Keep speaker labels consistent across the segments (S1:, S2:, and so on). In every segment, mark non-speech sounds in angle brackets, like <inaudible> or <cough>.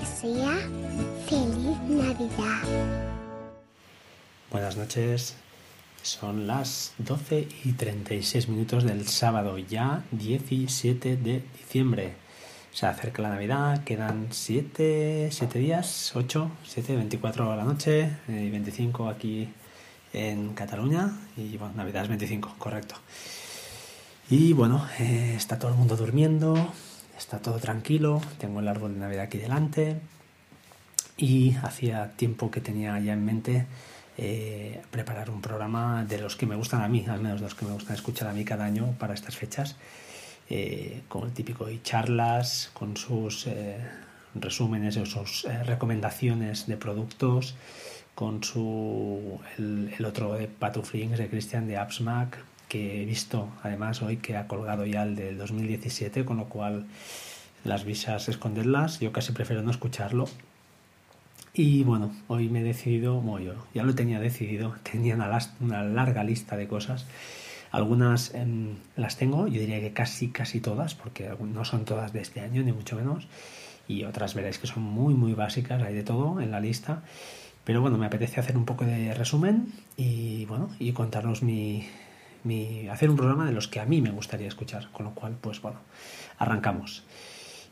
S1: desea feliz Navidad.
S2: Buenas noches. Son las 12 y 36 minutos del sábado, ya 17 de diciembre. Se acerca la Navidad, quedan 7, 7 días, 8, 7, 24 a la noche y 25 aquí en Cataluña. Y bueno, Navidad es 25, correcto. Y bueno, eh, está todo el mundo durmiendo, está todo tranquilo, tengo el árbol de Navidad aquí delante. Y hacía tiempo que tenía ya en mente eh, preparar un programa de los que me gustan a mí, al menos de los que me gustan escuchar a mí cada año para estas fechas, eh, con el típico y charlas, con sus eh, resúmenes o sus recomendaciones de productos, con su el, otro de Patuflings de Christian de AppsMac, que he visto además hoy que ha colgado ya el del 2017, con lo cual las visas esconderlas, yo casi prefiero no escucharlo. Y bueno, hoy me he decidido, bueno, yo ya lo tenía decidido, <laughs> tenía una, una larga lista de cosas. Algunas em, las tengo, yo diría que casi, casi todas, porque no son todas de este año, ni mucho menos. Y otras veréis que son muy, muy básicas, hay de todo en la lista. Pero bueno, me apetece hacer un poco de resumen y bueno, y contaros mi, hacer un programa de los que a mí me gustaría escuchar, con lo cual, pues bueno, arrancamos.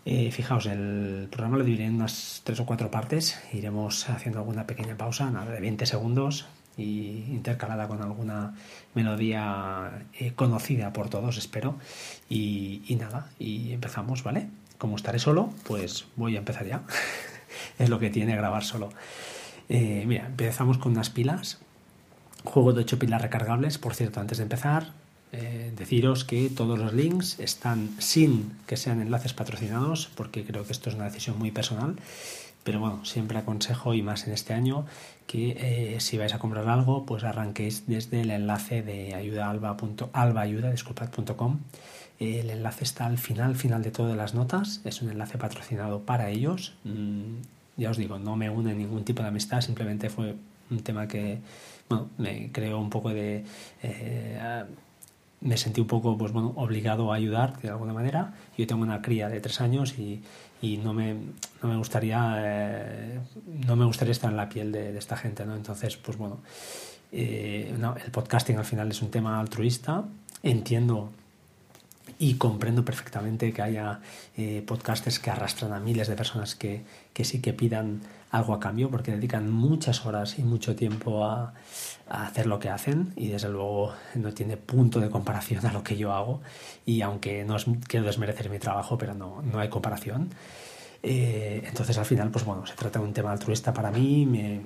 S2: Eh, fijaos, el programa lo dividiré en unas tres o cuatro partes, iremos haciendo alguna pequeña pausa, nada de 20 segundos, y intercalada con alguna melodía eh, conocida por todos, espero. Y, nada, y empezamos, ¿vale? Como estaré solo, pues voy a empezar ya. <laughs> es lo que tiene grabar solo. Eh, mira, empezamos con unas pilas Juego de 8 pilas recargables, por cierto, antes de empezar, eh, deciros que todos los links están sin que sean enlaces patrocinados, porque creo que esto es una decisión muy personal. Pero bueno, siempre aconsejo, y más en este año, que eh, si vais a comprar algo, pues arranquéis desde el enlace de ayudaalba.com. El enlace está al final, final de todas las notas. Es un enlace patrocinado para ellos. Mm, ya os digo, no me une ningún tipo de amistad, simplemente fue un tema que bueno, me creo un poco de... Eh, me sentí un poco pues bueno obligado a ayudar de alguna manera. Yo tengo una cría de tres años y, y no me no me gustaría eh, no me gustaría estar en la piel de, esta gente no entonces pues bueno eh, el podcasting al final es un tema altruista. Entiendo y comprendo perfectamente que haya eh, podcasters que arrastran a miles de personas que, que, sí que pidan algo a cambio porque dedican muchas horas y mucho tiempo a, hacer lo que hacen y desde luego no tiene punto de comparación a lo que yo hago y aunque no quiero desmerecer mi trabajo pero no, no hay comparación. Eh, entonces al final pues bueno se trata de un tema altruista para mí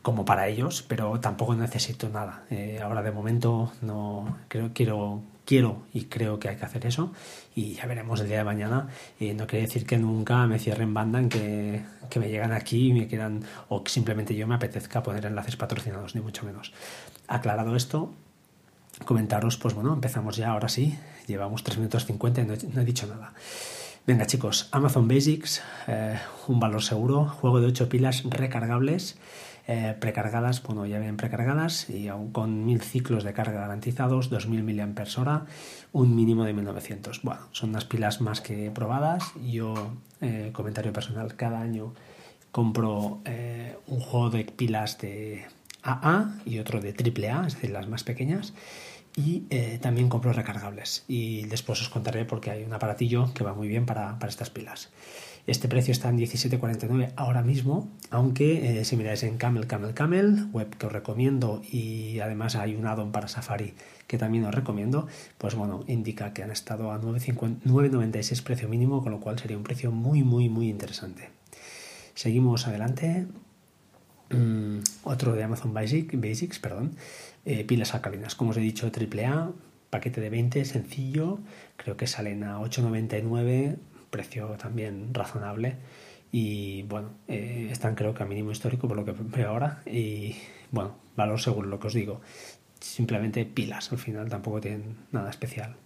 S2: como para ellos pero tampoco necesito nada. Eh, ahora de momento no creo quiero quiero y creo que hay que hacer eso y ya veremos el día de mañana. y no quiere decir que nunca me cierren banda en que, que me llegan aquí y me quieran o que simplemente yo me apetezca poner enlaces patrocinados, ni mucho menos. Aclarado esto, comentaros, pues bueno, empezamos ya, ahora sí, llevamos 3 minutos 50 y no he, dicho nada. Venga chicos, Amazon Basics, eh, un valor seguro, juego de 8 pilas recargables eh, precargadas, bueno, ya vienen precargadas y aún con mil ciclos de carga garantizados, 2000 mAh, un mínimo de 1900. Bueno, son unas pilas más que probadas. Yo, eh, comentario personal, cada año compro un juego de pilas de AA y otro de AAA, es decir, las más pequeñas. Y también compro recargables. Y después os contaré porque hay un aparatillo que va muy bien para, para estas pilas. Este precio está en 17,49 ahora mismo, aunque eh, si miráis en Camel, Camel, Camel, web que os recomiendo y además hay un add-on para Safari que también os recomiendo, pues bueno, indica que han estado a 9,96 precio mínimo, con lo cual sería un precio muy, muy, muy interesante. Seguimos adelante. Mm, otro de Amazon Basics, perdón. Eh, pilas alcalinas, como os he dicho, AAA, paquete de 20, sencillo, creo que salen a 8,99 precio también razonable y bueno, eh, están creo que a mínimo histórico por lo que veo ahora y bueno, valor seguro lo que os digo, simplemente pilas al final tampoco tienen nada especial.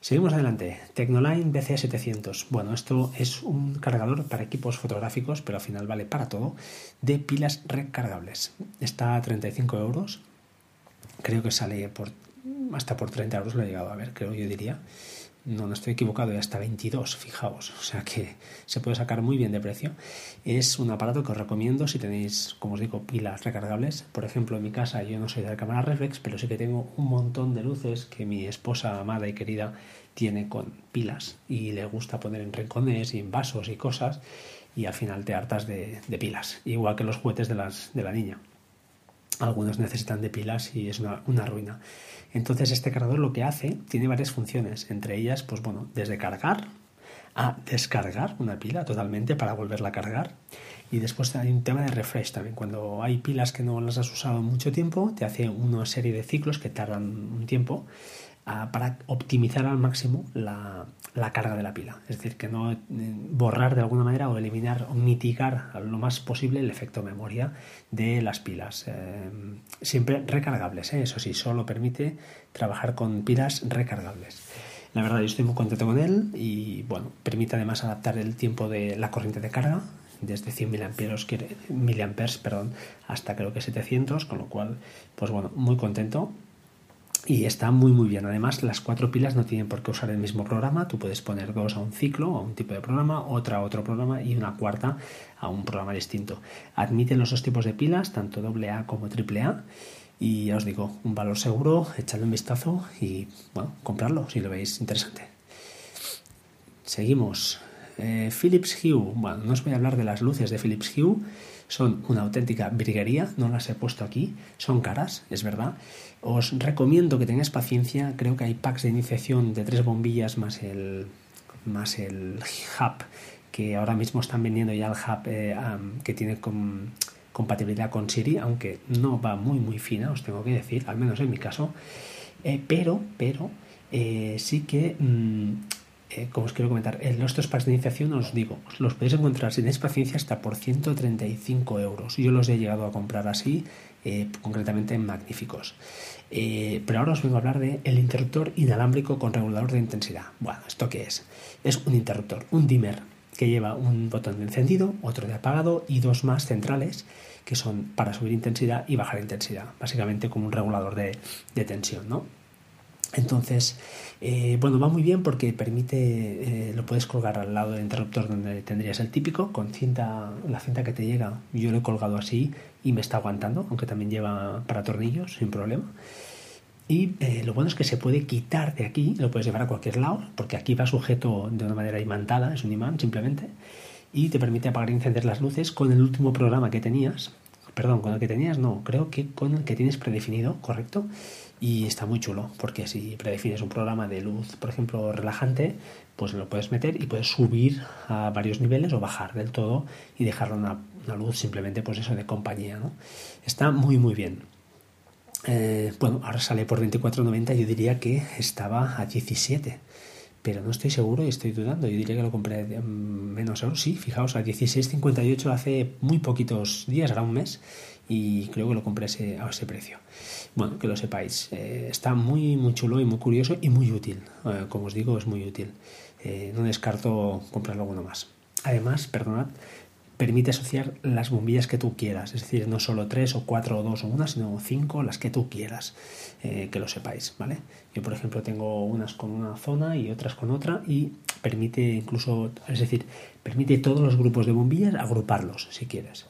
S2: Seguimos adelante. Tecnoline BC700. Bueno, esto es un cargador para equipos fotográficos, pero al final vale para todo, de pilas recargables. Está a 35 euros. Creo que sale por hasta por 30 euros lo he llegado a ver, creo yo diría no, no estoy equivocado, y hasta 22, fijaos, o sea que se puede sacar muy bien de precio. Es un aparato que os recomiendo si tenéis, como os digo, pilas recargables. Por ejemplo, en mi casa yo no soy de la cámara reflex, pero sí que tengo un montón de luces que mi esposa amada y querida tiene con pilas y le gusta poner en rincones y en vasos y cosas y al final te hartas de, pilas, igual que los juguetes de, las, de la niña. Algunos necesitan de pilas y es una, ruina. Entonces este cargador lo que hace tiene varias funciones, entre ellas, pues bueno, desde cargar a descargar una pila totalmente para volverla a cargar. Y después hay un tema de refresh también. Cuando hay pilas que no las has usado mucho tiempo, te hace una serie de ciclos que tardan un tiempo para optimizar al máximo la, carga de la pila. Es decir, que no eh, borrar de alguna manera o eliminar o mitigar lo más posible el efecto memoria de las pilas. Eh, siempre recargables, ¿eh? eso sí, solo permite trabajar con pilas recargables. La verdad, yo estoy muy contento con él y bueno, permite además adaptar el tiempo de la corriente de carga desde 100 miliamperes, perdón, hasta creo que 700, con lo cual, pues bueno, muy contento y está muy muy bien. Además, las cuatro pilas no tienen por qué usar el mismo programa. Tú puedes poner dos a un ciclo, a un tipo de programa, otra a otro programa y una cuarta a un programa distinto. Admiten los dos tipos de pilas, tanto AA como AAA. Y ya os digo, un valor seguro, echadle un vistazo y bueno, comprarlo si lo veis interesante. Seguimos. Eh, Philips Hue. Bueno, no os voy a hablar de las luces de Philips Hue. Son una auténtica briguería, no las he puesto aquí. Son caras, es verdad os recomiendo que tengáis paciencia, creo que hay packs de iniciación de tres bombillas más el, más el hub, que ahora mismo están vendiendo ya el hub eh, que tiene compatibilidad con Siri, aunque no va muy muy fina, os tengo que decir, al menos en mi caso, eh, pero, pero eh, sí que... Mm, como os quiero comentar, en los packs de iniciación os digo, los podéis encontrar si tenéis paciencia hasta por 135 euros. Yo los he llegado a comprar así concretamente magníficos. Eh, pero ahora os vengo a hablar de el interruptor inalámbrico con regulador de intensidad. Bueno, ¿esto qué es? Es un interruptor, un dimmer, que lleva un botón de encendido, otro de apagado y dos más centrales que son para subir intensidad y bajar intensidad, básicamente como un regulador de, de tensión, ¿no? Entonces, eh, bueno, va muy bien porque permite, eh, lo puedes colgar al lado del interruptor donde tendrías el típico, con cinta, la cinta que te llega, yo lo he colgado así y me está aguantando, aunque también lleva para tornillos sin problema. Y eh, lo bueno es que se puede quitar de aquí, lo puedes llevar a cualquier lado, porque aquí va sujeto de una manera imantada, es un imán simplemente, y te permite apagar y encender las luces con el último programa que tenías. Perdón, con el que tenías no, creo que con el que tienes predefinido, correcto y está muy chulo porque si predefines un programa de luz, por ejemplo, relajante, pues lo puedes meter y puedes subir a varios niveles o bajar del todo y dejarlo una, una luz simplemente pues eso de compañía, ¿no? Está muy muy bien. Eh, bueno, ahora sale por 24.90, yo diría que estaba a 17, pero no estoy seguro y estoy dudando. Yo diría que lo compré menos euros. Sí, fijaos, a 16.58 hace muy poquitos días, era un mes, y creo que lo compré a ese precio. Bueno, que lo sepáis. Eh, está muy, muy chulo y muy curioso y muy útil. Eh, como os digo, es muy útil. Eh, no descarto comprarlo alguno más. Además, perdonad, permite asociar las bombillas que tú quieras. Es decir, no solo tres o cuatro o dos o una, sino cinco, las que tú quieras. que lo sepáis, ¿vale? Yo, por ejemplo, tengo unas con una zona y otras con otra y permite incluso, es decir, permite todos los grupos de bombillas agruparlos si quieres.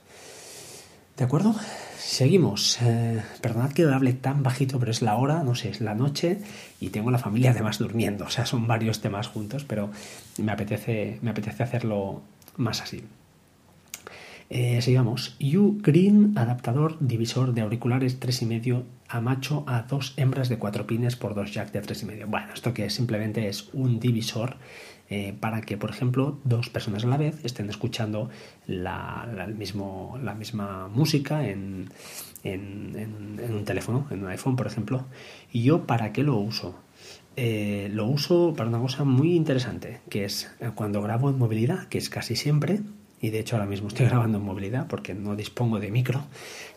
S2: ¿De acuerdo? Seguimos. Eh, perdonad que hable tan bajito, pero es la hora, no sé, es la noche y tengo la familia además durmiendo. O sea, son varios temas juntos, pero me apetece, me apetece hacerlo más así. Eh, sigamos. U Green, adaptador divisor de auriculares 3,5 a macho a dos hembras de 4 pines por dos jack de 3,5. Bueno, esto que simplemente es un divisor eh, para que, por ejemplo, dos personas a la vez estén escuchando la, mismo, la misma música en, un teléfono, en un iPhone, por ejemplo. ¿Y yo para qué lo uso? Eh, lo uso para una cosa muy interesante, que es eh, cuando grabo en movilidad, que es casi siempre, y de hecho ahora mismo estoy <laughs> grabando en movilidad porque no dispongo de micro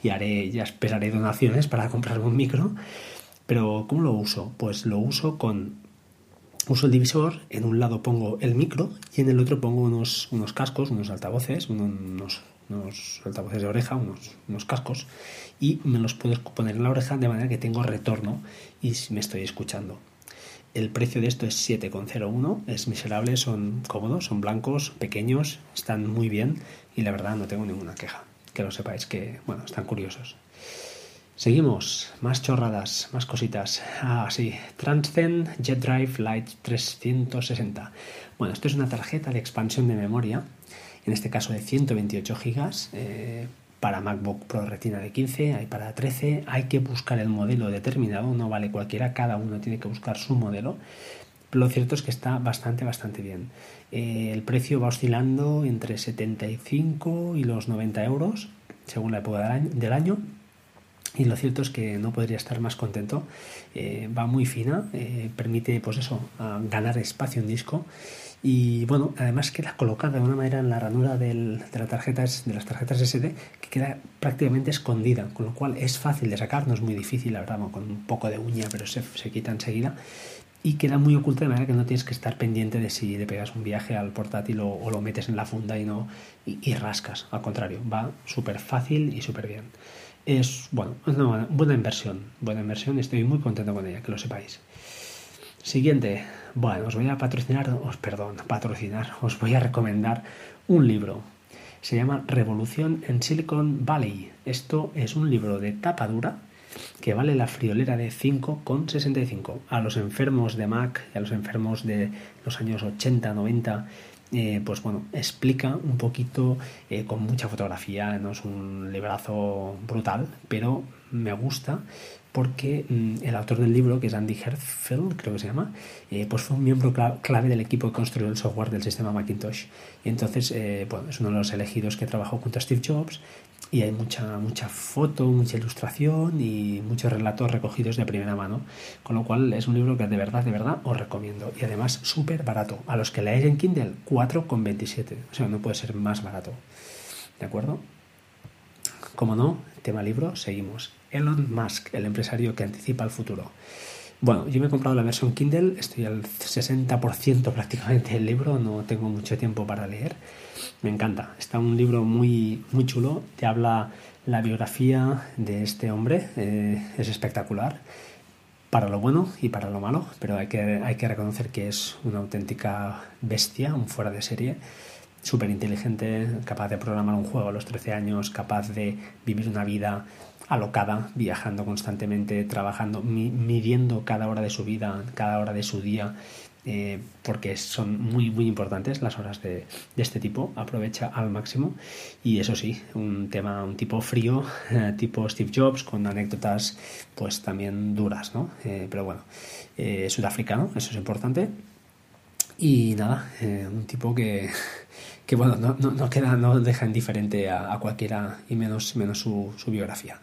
S2: y haré, ya esperaré donaciones para <laughs> comprarme un micro. Pero ¿cómo lo uso? Pues lo uso con uso el divisor, en un lado pongo el micro y en el otro pongo unos, unos cascos, unos altavoces, unos, unos altavoces de oreja, unos, unos, cascos, y me los puedo poner en la oreja de manera que tengo retorno y me estoy escuchando. El precio de esto es 7,01, es miserable, son cómodos, son blancos, pequeños, están muy bien y la verdad no tengo ninguna queja. Que lo sepáis que, bueno, están curiosos. Seguimos, más chorradas, más cositas. Ah, sí, Transcend Jet Drive Lite 360. Bueno, esto es una tarjeta de expansión de memoria, en este caso de 128 GB, eh, para MacBook Pro Retina de 15, hay para 13, hay que buscar el modelo determinado, no vale cualquiera, cada uno tiene que buscar su modelo. Lo cierto es que está bastante, bastante bien. Eh, el precio va oscilando entre 75 y los 90 euros, según la época del año. Y lo cierto es que no podría estar más contento. Eh, va muy fina, eh, permite, pues eso, ganar espacio en disco y bueno, además queda colocada de una manera en la ranura de, la tarjeta, de las tarjetas SD que queda prácticamente escondida, con lo cual es fácil de sacar, no es muy difícil, la verdad, con un poco de uña, pero se, se quita enseguida y queda muy oculta de manera que no tienes que estar pendiente de si le pegas un viaje al portátil o, lo metes en la funda y no y, rascas. Al contrario, va súper fácil y súper bien. Es bueno, buena inversión, buena inversión estoy muy contento con ella, que lo sepáis. Siguiente, bueno, os voy a patrocinar, os perdón, patrocinar, os voy a recomendar un libro. Se llama Revolución en Silicon Valley. Esto es un libro de tapa dura que vale la friolera de 5,65. A los enfermos de Mac y a los enfermos de los años 80, 90, eh, pues bueno, explica un poquito eh, con mucha fotografía, no es un librazo brutal, pero me gusta porque mm, el autor del libro, que es Andy Hertzfeld, creo que se llama, eh, pues fue un miembro clave del equipo que construyó el software del sistema Macintosh. Y entonces, eh, bueno, es uno de los elegidos que trabajó junto a Steve Jobs y hay mucha, mucha foto, mucha ilustración y muchos relatos recogidos de primera mano. Con lo cual es un libro que de verdad, de verdad os recomiendo. Y además súper barato. A los que leáis en Kindle, 4,27. O sea, no puede ser más barato. ¿De acuerdo? Como no, tema libro, seguimos. Elon Musk, el empresario que anticipa el futuro. Bueno, yo me he comprado la versión Kindle, estoy al 60% prácticamente del libro, no tengo mucho tiempo para leer. Me encanta, está un libro muy, muy chulo, te habla la biografía de este hombre, eh, es espectacular, para lo bueno y para lo malo, pero hay que, hay que reconocer que es una auténtica bestia, un fuera de serie súper inteligente, capaz de programar un juego a los 13 años, capaz de vivir una vida alocada, viajando constantemente, trabajando, midiendo cada hora de su vida, cada hora de su día, eh, porque son muy, muy importantes las horas de, este tipo, aprovecha al máximo. Y eso sí, un tema, un tipo frío, <laughs> tipo Steve Jobs, con anécdotas pues también duras, ¿no? Eh, pero bueno, eh, sudafricano, eso es importante. Y nada, un tipo que <laughs> que bueno, no, no, queda, no deja indiferente a, cualquiera y menos, menos su, biografía.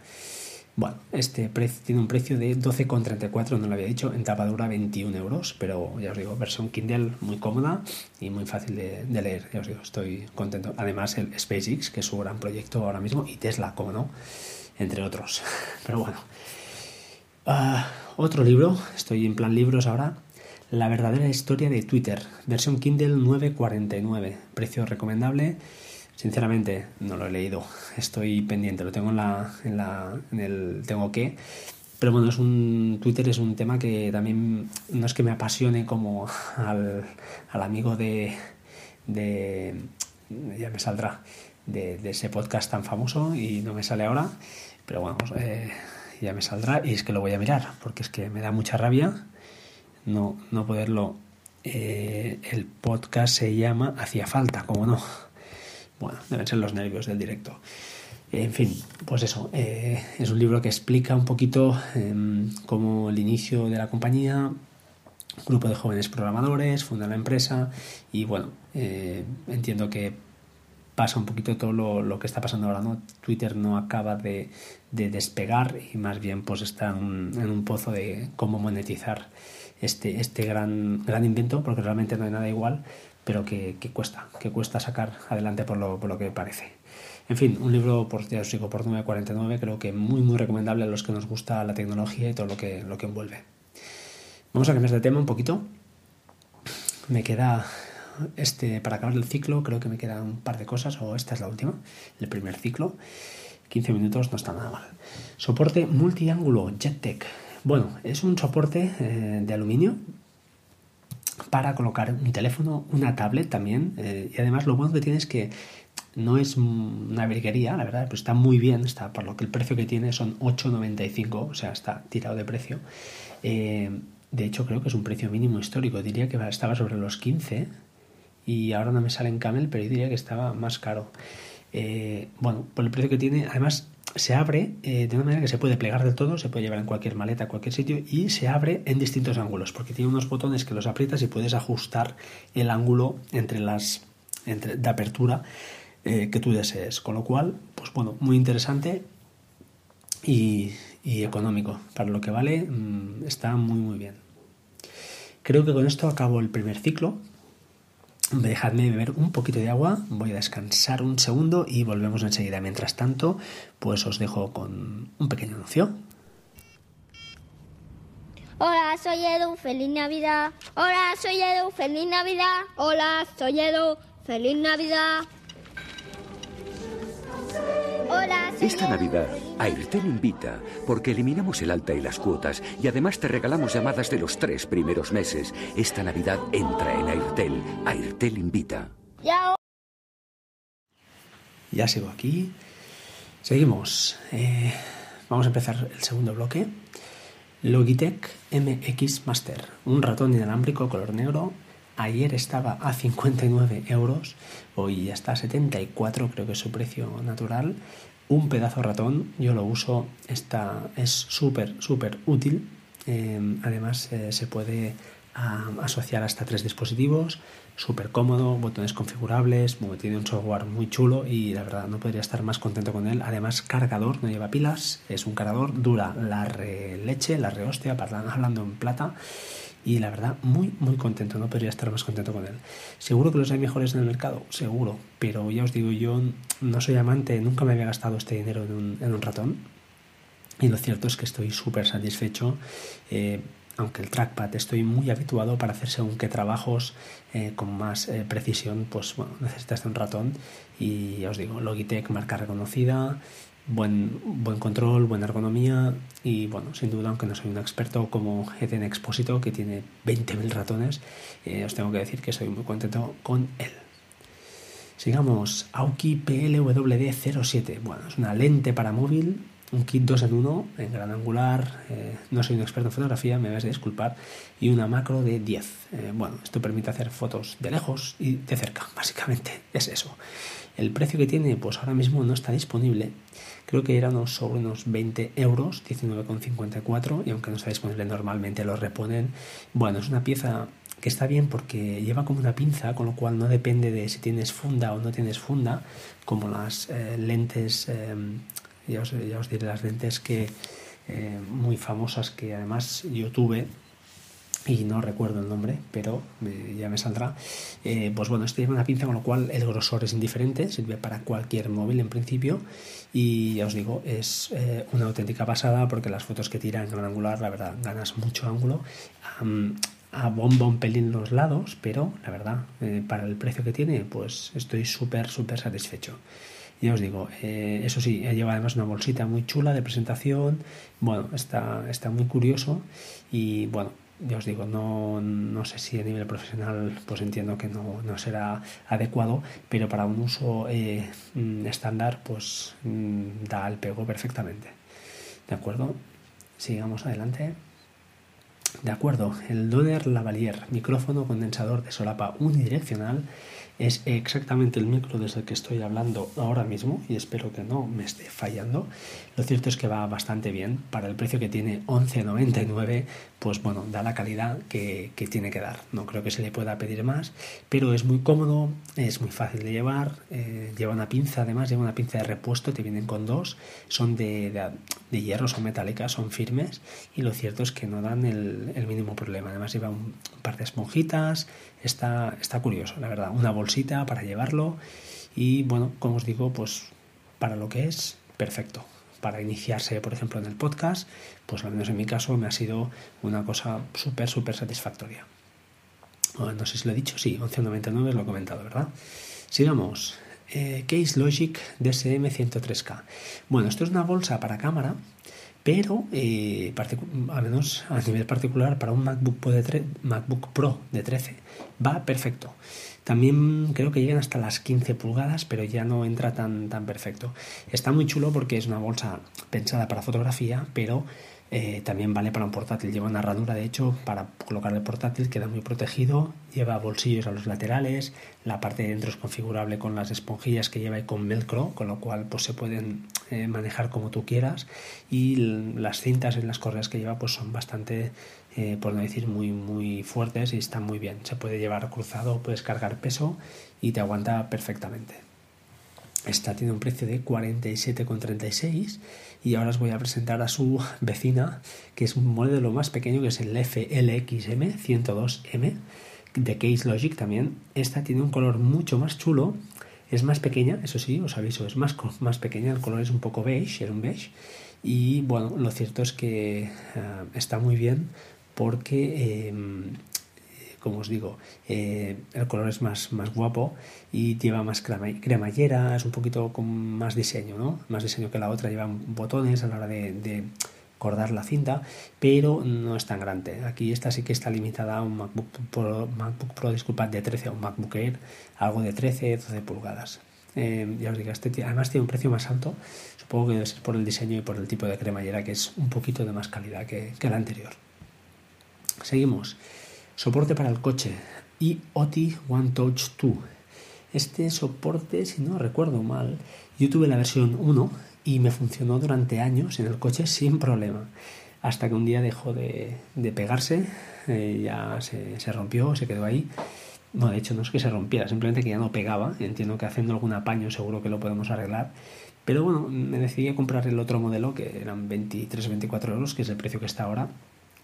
S2: Bueno, este precio tiene un precio de 12,34, no lo había dicho, en tapadura 21 euros, pero ya os digo, versión Kindle muy cómoda y muy fácil de, leer, ya os digo, estoy contento. Además, el SpaceX, que es su gran proyecto ahora mismo, y Tesla, como no, entre otros. <laughs> Pero bueno, ah, otro libro, estoy en plan libros ahora, la verdadera historia de Twitter, versión Kindle 949, precio recomendable. Sinceramente, no lo he leído, estoy pendiente, lo tengo en la, en la, en el tengo que, pero bueno, es un Twitter es un tema que también no es que me apasione como al, al amigo de, de, ya me saldrá, de, de, ese podcast tan famoso y no me sale ahora, pero bueno, eh, ya me saldrá y es que lo voy a mirar, porque es que me da mucha rabia no, no poderlo. Eh, el podcast se llama Hacía falta, como no. Bueno, deben ser los nervios del directo. En fin, pues eso, eh, es un libro que explica un poquito em, cómo el inicio de la compañía, grupo de jóvenes programadores, funda la empresa y bueno, eh, entiendo que pasa un poquito todo lo, que está pasando ahora, ¿no? Twitter no acaba de, despegar y más bien pues está en un pozo de cómo monetizar este, este gran, gran invento, porque realmente no hay nada igual, pero que, cuesta, que cuesta sacar adelante por lo, por lo que parece. En fin, un libro, por, ya os digo, por 9.49, creo que muy, muy recomendable a los que nos gusta la tecnología y todo lo que, lo que envuelve. Vamos a cambiar de tema un poquito. Me queda, este, para acabar el ciclo, creo que me quedan un par de cosas, o esta es la última, el primer ciclo. 15 minutos no está nada mal. Soporte multiángulo JetTech bueno, es un soporte eh, de aluminio para colocar un teléfono, una tablet también. Eh, y además lo bueno que tiene es que no es una virguería, la verdad, pero está muy bien, está por lo que el precio que tiene son 8,95, o sea, está tirado de precio. Eh, de hecho, creo que es un precio mínimo histórico, diría que estaba sobre los 15 y ahora no me sale en Camel, pero yo diría que estaba más caro. Bueno, por el precio que tiene, además se abre eh, de una manera que se puede plegar del todo, se puede llevar en cualquier maleta, a cualquier sitio y se abre en distintos ángulos, porque tiene unos botones que los aprietas y puedes ajustar el ángulo entre las entre, de apertura eh, que tú desees. Con lo cual, pues bueno, muy interesante y, económico. Para lo que vale, mm, está muy muy bien. Creo que con esto acabo el primer ciclo. Dejadme beber un poquito de agua, voy a descansar un segundo y volvemos enseguida. Mientras tanto, pues os dejo con un pequeño anuncio.
S3: Hola, soy Edu, feliz Navidad. Hola, soy Edu, feliz Navidad. Hola, soy Edu, feliz Navidad.
S4: Hola, Esta Navidad, Airtel invita, porque eliminamos el alta y las cuotas y además te regalamos llamadas de los tres primeros meses. Esta Navidad entra en Airtel. Airtel invita.
S3: Ya.
S2: Ya sigo aquí. Seguimos. Eh, vamos a empezar el segundo bloque. Logitech MX Master, un ratón inalámbrico color negro Ayer estaba a 59 euros, hoy ya está a 74, creo que es su precio natural. Un pedazo ratón, yo lo uso, está, es súper, súper útil. Em, además, eh, se puede asociar hasta tres dispositivos, súper cómodo, botones configurables, tiene un software muy chulo y la verdad no podría estar más contento con él. Además, cargador, no lleva pilas, es un cargador, dura la re leche, la re hostia, hablando en plata y la verdad muy muy contento, no podría estar más contento con él. Seguro que los hay mejores en el mercado, seguro, pero ya os digo, yo no soy amante, nunca me había gastado este dinero en un, en un ratón y lo cierto es que estoy súper satisfecho. Eh, aunque el trackpad estoy muy habituado para hacer según qué trabajos eh, con más eh, precisión, pues bueno, necesitas un ratón y ya os digo, Logitech marca reconocida, buen, buen control, buena ergonomía y bueno, sin duda, aunque no soy un experto como Eden Expósito, que tiene 20.000 ratones, eh, os tengo que decir que estoy muy contento con él. Sigamos, Auki PLWD07. Bueno, es una lente para móvil, un kit 2 en 1 en gran angular, eh, no soy un experto en fotografía, me vais a disculpar, y una macro de 10. Eh, bueno, esto permite hacer fotos de lejos y de cerca, <laughs> básicamente, es eso. El precio que tiene, pues ahora mismo no está disponible. Creo que era unos, sobre unos 20 euros, 19,54, y aunque no está disponible normalmente lo reponen. Bueno, es una pieza que está bien porque lleva como una pinza, con lo cual no depende de si tienes funda o no tienes funda, como las eh, lentes, eh, ya, os, ya, os, diré las lentes que eh, muy famosas que además yo tuve y no recuerdo el nombre, pero ya me saldrá. Eh, pues bueno, esto lleva una pinza, con lo cual el grosor es indiferente, sirve para cualquier móvil en principio. Y ya os digo, es eh, una auténtica pasada porque las fotos que tira en gran angular, la verdad, ganas mucho ángulo. a bomba un pelín los lados, pero la verdad, eh, para el precio que tiene, pues estoy súper, súper satisfecho. Ya os digo, eso sí, lleva además una bolsita muy chula de presentación. Bueno, está, está muy curioso y bueno, ya os digo, no, no, sé si a nivel profesional pues entiendo que no, no será adecuado, pero para un uso eh, mm, estándar pues mm, da el pego perfectamente. ¿De acuerdo? Sigamos adelante. De acuerdo, el Doner Lavalier, micrófono condensador de solapa unidireccional es exactamente el micro desde el que estoy hablando ahora mismo y espero que no me esté fallando. Lo cierto es que va bastante bien. Para el precio que tiene 11,99, pues bueno, da la calidad que, tiene que dar. No creo que se le pueda pedir más, pero es muy cómodo, es muy fácil de llevar. Eh, lleva una pinza, además, lleva una pinza de repuesto, te vienen con dos. Son de, de, hierro, son metálicas, son firmes y lo cierto es que no dan el, mínimo problema. Además, lleva un, par de esponjitas. Está, está curioso, la verdad. Una bolsita para llevarlo y bueno, como os digo, pues para lo que es, perfecto para iniciarse, por ejemplo, en el podcast, pues al menos en mi caso me ha sido una cosa súper, súper satisfactoria. no sé si lo he dicho, sí, 11.99 lo he comentado, ¿verdad? Sigamos. Eh, Case Logic DSM 103K. Bueno, esto es una bolsa para cámara pero eh, al menos a nivel particular para un MacBook MacBook Pro de 13 va perfecto. También creo que llegan hasta las 15 pulgadas, pero ya no entra tan, tan perfecto. Está muy chulo porque es una bolsa pensada para fotografía, pero eh, también vale para un portátil. Lleva una ranura, de hecho, para colocar el portátil queda muy protegido. Lleva bolsillos a los laterales. La parte de dentro es configurable con las esponjillas que lleva y con velcro, con lo cual pues se pueden eh, manejar como tú quieras. Y las cintas en las correas que lleva pues son bastante eh, por no decir muy, muy fuertes y están muy bien. Se puede llevar cruzado, puedes cargar peso y te aguanta perfectamente. Esta tiene un precio de 47,36 y ahora os voy a presentar a su vecina, que es un modelo más pequeño, que es el FLXM 102M de Case Logic también. Esta tiene un color mucho más chulo, es más pequeña, eso sí, os aviso, es más, más pequeña, el color es un poco beige, es un beige. Y bueno, lo cierto es que eh, está muy bien porque, em, como os digo, eh, el color es más, más guapo y lleva más cremallera, es un poquito con más diseño, ¿no? Más diseño que la otra, lleva botones a la hora de, cordar la cinta, pero no es tan grande. Aquí esta sí que está limitada a un MacBook Pro, MacBook Pro disculpad, de 13 a un MacBook Air, algo de 13, 12 pulgadas. Eh, ya os digo, este además tiene un precio más alto, supongo que debe ser por el diseño y por el tipo de cremallera, que es un poquito de más calidad que, que el anterior. Seguimos. Soporte para el coche. IoT One Touch 2. Este soporte, si no recuerdo mal, yo tuve la versión 1 y me funcionó durante años en el coche sin problema. Hasta que un día dejó de, pegarse, eh, ya se, se, rompió, se quedó ahí. No, de hecho no es que se rompiera, simplemente que ya no pegaba. Entiendo que haciendo algún apaño seguro que lo podemos arreglar. Pero bueno, me decidí a comprar el otro modelo, que eran 23 24 euros, que es el precio que está ahora.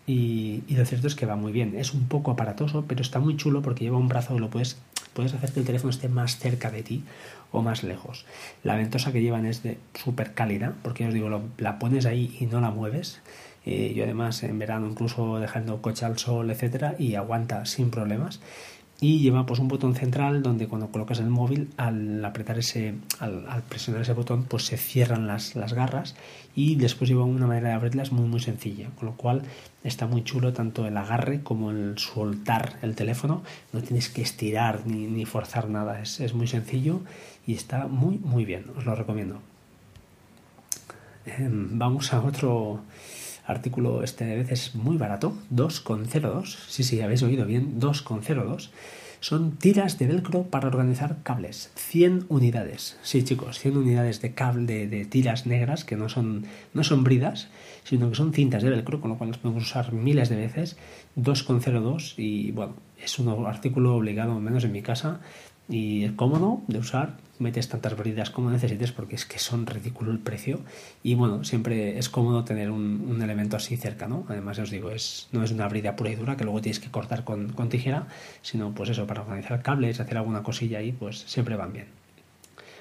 S2: Y, lo cierto es que va muy bien. Es un poco aparatoso, pero está muy chulo porque lleva un brazo y lo puedes, puedes hacer que el teléfono esté más cerca de ti o más lejos. La ventosa que llevan es de súper cálida, porque os digo, la pones ahí y no la mueves. Eh, yo además en verano incluso dejando coche al sol, etcétera, y aguanta sin problemas y lleva pues un botón central donde cuando colocas el móvil al apretar ese al, presionar ese botón pues se cierran las, las, garras y después lleva una manera de abrirlas muy muy sencilla con lo cual está muy chulo tanto el agarre como el soltar el teléfono. No tienes que estirar ni, ni forzar nada es, es, muy sencillo y está muy muy bien os lo recomiendo. Em, vamos a otro artículo este de veces muy barato, 2,02, sí, sí, habéis oído bien, 2,02. Son tiras de velcro para organizar cables. 100 unidades. Sí, chicos, 100 unidades de cable de, tiras negras que no son, no son bridas, sino que son cintas de velcro, con lo cual las podemos usar miles de veces. 2,02 y bueno, es un artículo obligado, al menos en mi casa, y es cómodo de usar metes tantas bridas como necesites porque es que son ridículo el precio. Y bueno siempre es cómodo tener un, elemento así cerca no además os digo es no es una brida pura y dura que luego tienes que cortar con, con tijera sino pues eso para organizar cables hacer alguna cosilla ahí pues siempre van bien.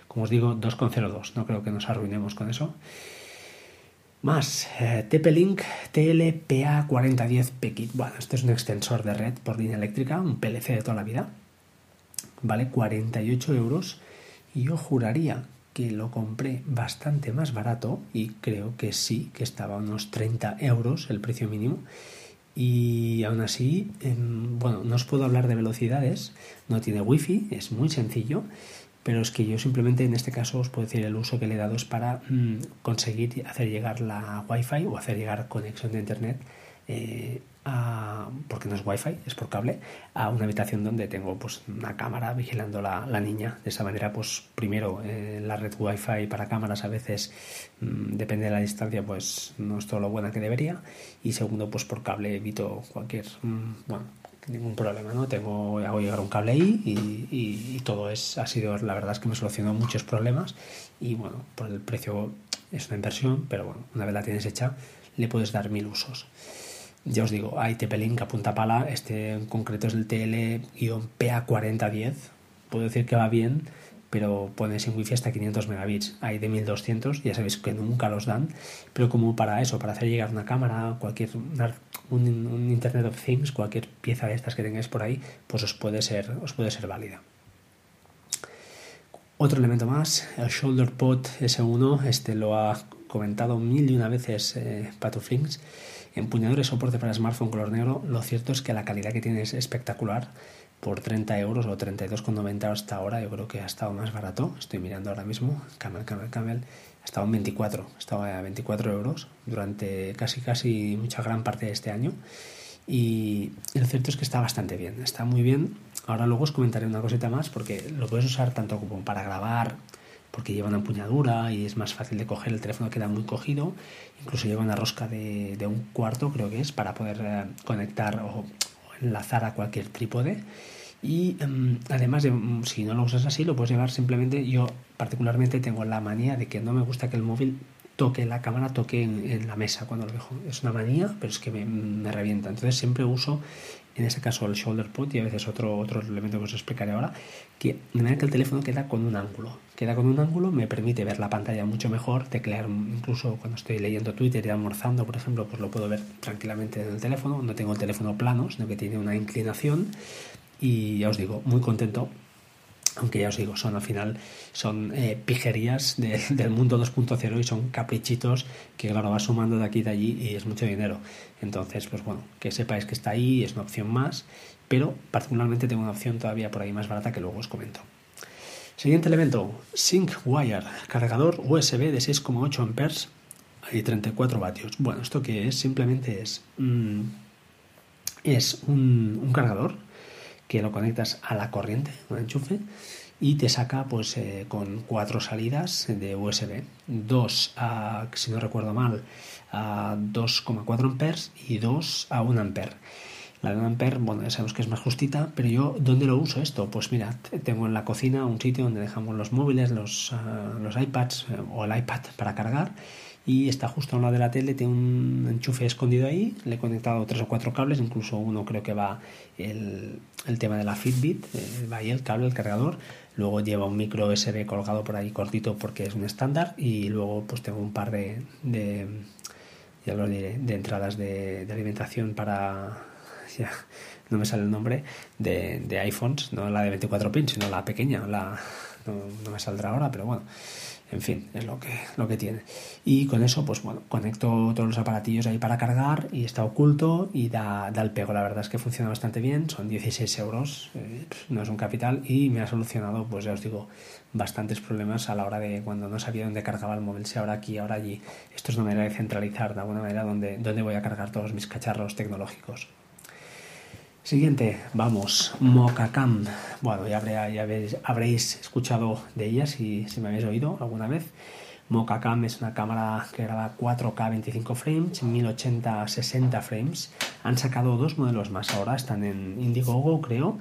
S2: Como os digo 2,02 no creo que nos arruinemos con eso. Más, eh, TP-Link TLPA 4010 PKit. Bueno, este es un extensor de red por línea eléctrica, un PLC de toda la vida vale 48 euros. Y yo juraría que lo compré bastante más barato y creo que sí, que estaba a unos 30 euros el precio mínimo. Y aún así, em, bueno, no os puedo hablar de velocidades, no tiene wifi, es muy sencillo, pero es que yo simplemente en este caso os puedo decir el uso que le he dado es para mm, conseguir hacer llegar la wifi o hacer llegar conexión de internet eh, porque no es wifi, es por cable, a una habitación donde tengo pues una cámara vigilando la, la niña. De esa manera, pues primero eh, la red wifi para cámaras a veces mm, depende de la distancia, pues no es todo lo buena que debería. Y segundo, pues por cable evito cualquier, mm, bueno, ningún problema, ¿no? Tengo, hago llegar un cable ahí y, y, todo es, ha sido, la verdad es que me solucionó muchos problemas y bueno, por el precio es una inversión, pero bueno, una vez la tienes hecha, le puedes dar mil usos. Ya os digo, hay TP-Link a punta pala, este en concreto es el TL-PA4010. Puedo decir que va bien, pero pone sin wifi hasta 500 megabits. Hay de 1200, ya sabéis que nunca los dan, pero como para eso, para hacer llegar una cámara, cualquier un, Internet of Things, cualquier pieza de estas que tengáis por ahí, pues os puede ser, os puede ser válida. Otro elemento más, el Shoulder Pod S1, este lo ha comentado mil y una veces eh, Patuflinks, empuñadura y soporte para smartphone color negro, lo cierto es que la calidad que tiene es espectacular. Por 30 euros o 32,90 hasta ahora, yo creo que ha estado más barato. Estoy mirando ahora mismo, Camel, Camel, Camel, ha estado en 24, estaba a 24 euros durante casi, casi mucha gran parte de este año. Y lo cierto es que está bastante bien, está muy bien. Ahora luego os comentaré una cosita más porque lo puedes usar tanto como para grabar, porque lleva una empuñadura y es más fácil de coger, el teléfono queda muy cogido, incluso lleva una rosca de, de un cuarto creo que es para poder eh, conectar o, enlazar a cualquier trípode. Y em, además, de, mm, si no lo usas así, lo puedes llevar simplemente. Yo, particularmente, tengo la manía de que no me gusta que el móvil toque la cámara, toque en, la mesa cuando lo dejo. Es una manía, pero es que me, me, revienta. Entonces, siempre uso, en ese caso, el shoulder put y a veces otro, otro elemento que os explicaré ahora, que de manera que el teléfono queda con un ángulo. Queda con un ángulo, me permite ver la pantalla mucho mejor, teclear incluso cuando estoy leyendo Twitter y almorzando, por ejemplo, pues lo puedo ver tranquilamente en el teléfono. No tengo el teléfono plano, sino que tiene una inclinación y ya os digo, muy contento aunque ya os digo, son al final son eh, pijerías de, del mundo 2.0 y son caprichitos que claro va sumando de aquí y de allí y es mucho dinero. Entonces, pues bueno, que sepáis que está ahí, es una opción más, pero particularmente tengo una opción todavía por ahí más barata que luego os comento. Siguiente elemento, SyncWire, cargador USB de 6,8 amperes y 34 vatios. Bueno, esto que es simplemente es mm, es un, cargador que lo conectas a la corriente, un enchufe, y te saca pues eh, con cuatro salidas de USB, dos a, si no recuerdo mal, a 2,4 amperes y dos a 1 amper. La de 1 amper, bueno, ya sabemos que es más justita, pero yo, ¿dónde lo uso esto? Pues mira, tengo en la cocina un sitio donde dejamos los móviles, los, uh, los iPads eh, o el iPad para cargar y está justo a un lado de la tele, tiene un enchufe escondido ahí, le he conectado tres o cuatro cables, incluso uno creo que va el, el tema de la Fitbit, eh, va ahí el cable, el cargador, luego lleva un micro USB colgado por ahí cortito porque es un estándar y luego pues tengo un par de ya lo diré, de entradas de, de alimentación para, ya, no me sale el nombre, de, de iPhones, no la de 24 pins, sino la pequeña, no, me saldrá ahora, pero bueno en fin, es lo que, lo que tiene. Y con eso, pues bueno, conecto todos los aparatillos ahí para cargar y está oculto y da, da el pego. La verdad es que funciona bastante bien, son 16 euros, eh, no es un capital y me ha solucionado, pues ya os digo, bastantes problemas a la hora de cuando no sabía dónde cargaba el móvil, si ahora aquí, ahora allí. Esto es una manera de centralizar de alguna manera dónde, dónde voy a cargar todos mis cacharros tecnológicos. Siguiente, vamos, Mocacam. Bueno, ya, habré, ya habréis, escuchado de ella si, si, me habéis oído alguna vez. Mocacam es una cámara que graba 4K 25 frames, 1080 60 frames. Han sacado dos modelos más ahora, están en Indiegogo creo.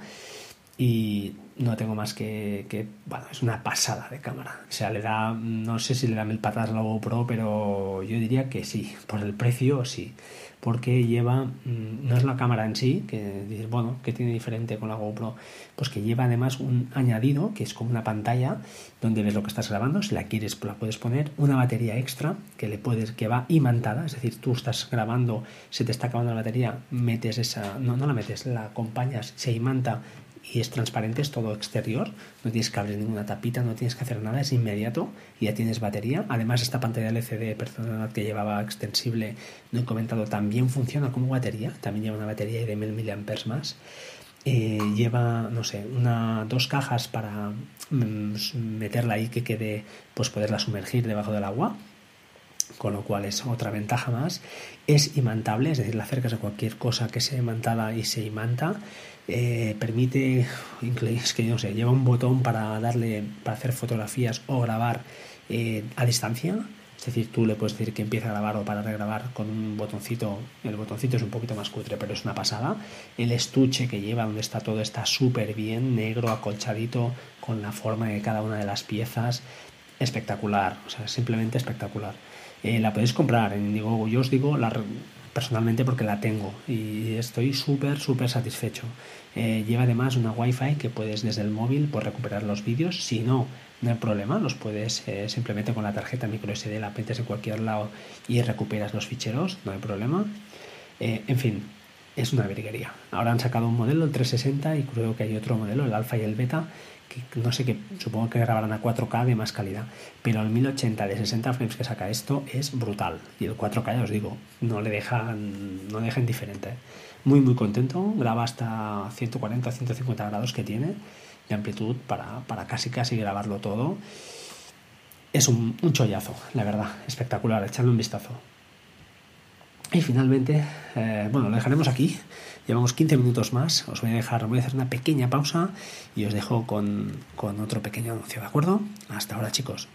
S2: Y no tengo más que, que, bueno, es una pasada de cámara. O sea, le da, no sé si le da mil patas la GoPro, pero yo diría que sí, por el precio sí porque lleva, mm, no es la cámara en sí, que dices, bueno, ¿qué tiene diferente con la GoPro? Pues que lleva además un añadido, que es como una pantalla donde ves lo que estás grabando, si la quieres la puedes poner, una batería extra que le puedes, que va imantada, es decir, tú estás grabando, se te está acabando la batería, metes esa, no, no la metes, la acompañas, se imanta y es transparente, es todo exterior, no tienes que abrir ninguna tapita, no tienes que hacer nada, es inmediato y ya tienes batería. Además, esta pantalla LCD personal que llevaba extensible, no he comentado, también funciona como batería, también lleva una batería de 1000 mAh más. Eh, lleva, no sé, una, dos cajas para mm, meterla ahí que quede, pues poderla sumergir debajo del agua con lo cual es otra ventaja más. Es imantable, es decir, la acercas a cualquier cosa que sea imantada y se imanta. Eh, permite, <laughs> es que no sé, lleva un botón para darle, para hacer fotografías o grabar eh, a distancia. Es decir, tú le puedes decir que empiece a grabar o para regrabar con un botoncito. El botoncito es un poquito más cutre, pero es una pasada. El estuche que lleva, donde está todo, está súper bien, negro, acolchadito, con la forma de cada una de las piezas. Espectacular, o sea, simplemente espectacular. Eh, la podéis comprar en Indiegogo. Yo os digo la, personalmente porque la tengo y estoy súper, súper satisfecho. Eh, lleva además una Wi-Fi que puedes desde el móvil pues, recuperar los vídeos. Si no, no hay problema, los puedes eh, simplemente con la tarjeta micro SD la metes en cualquier lado y recuperas los ficheros, no hay problema. Eh, en fin, es una virguería. Ahora han sacado un modelo, el 360, y creo que hay otro modelo, el alfa y el beta, no sé qué, supongo que grabarán a 4K de más calidad, pero el 1080 de 60 frames que saca esto es brutal. Y el 4K, ya os digo, no le dejan, no deja indiferente. ¿eh? Muy, muy contento, graba hasta 140 o 150 grados que tiene de amplitud para, para casi, casi grabarlo todo. Es un, un chollazo, la verdad, espectacular, echarle un vistazo. Y finalmente, eh, bueno, lo dejaremos aquí. Llevamos 15 minutos más. Os voy a dejar, voy a hacer una pequeña pausa y os dejo con, con otro pequeño anuncio, ¿de acuerdo? Hasta ahora, chicos.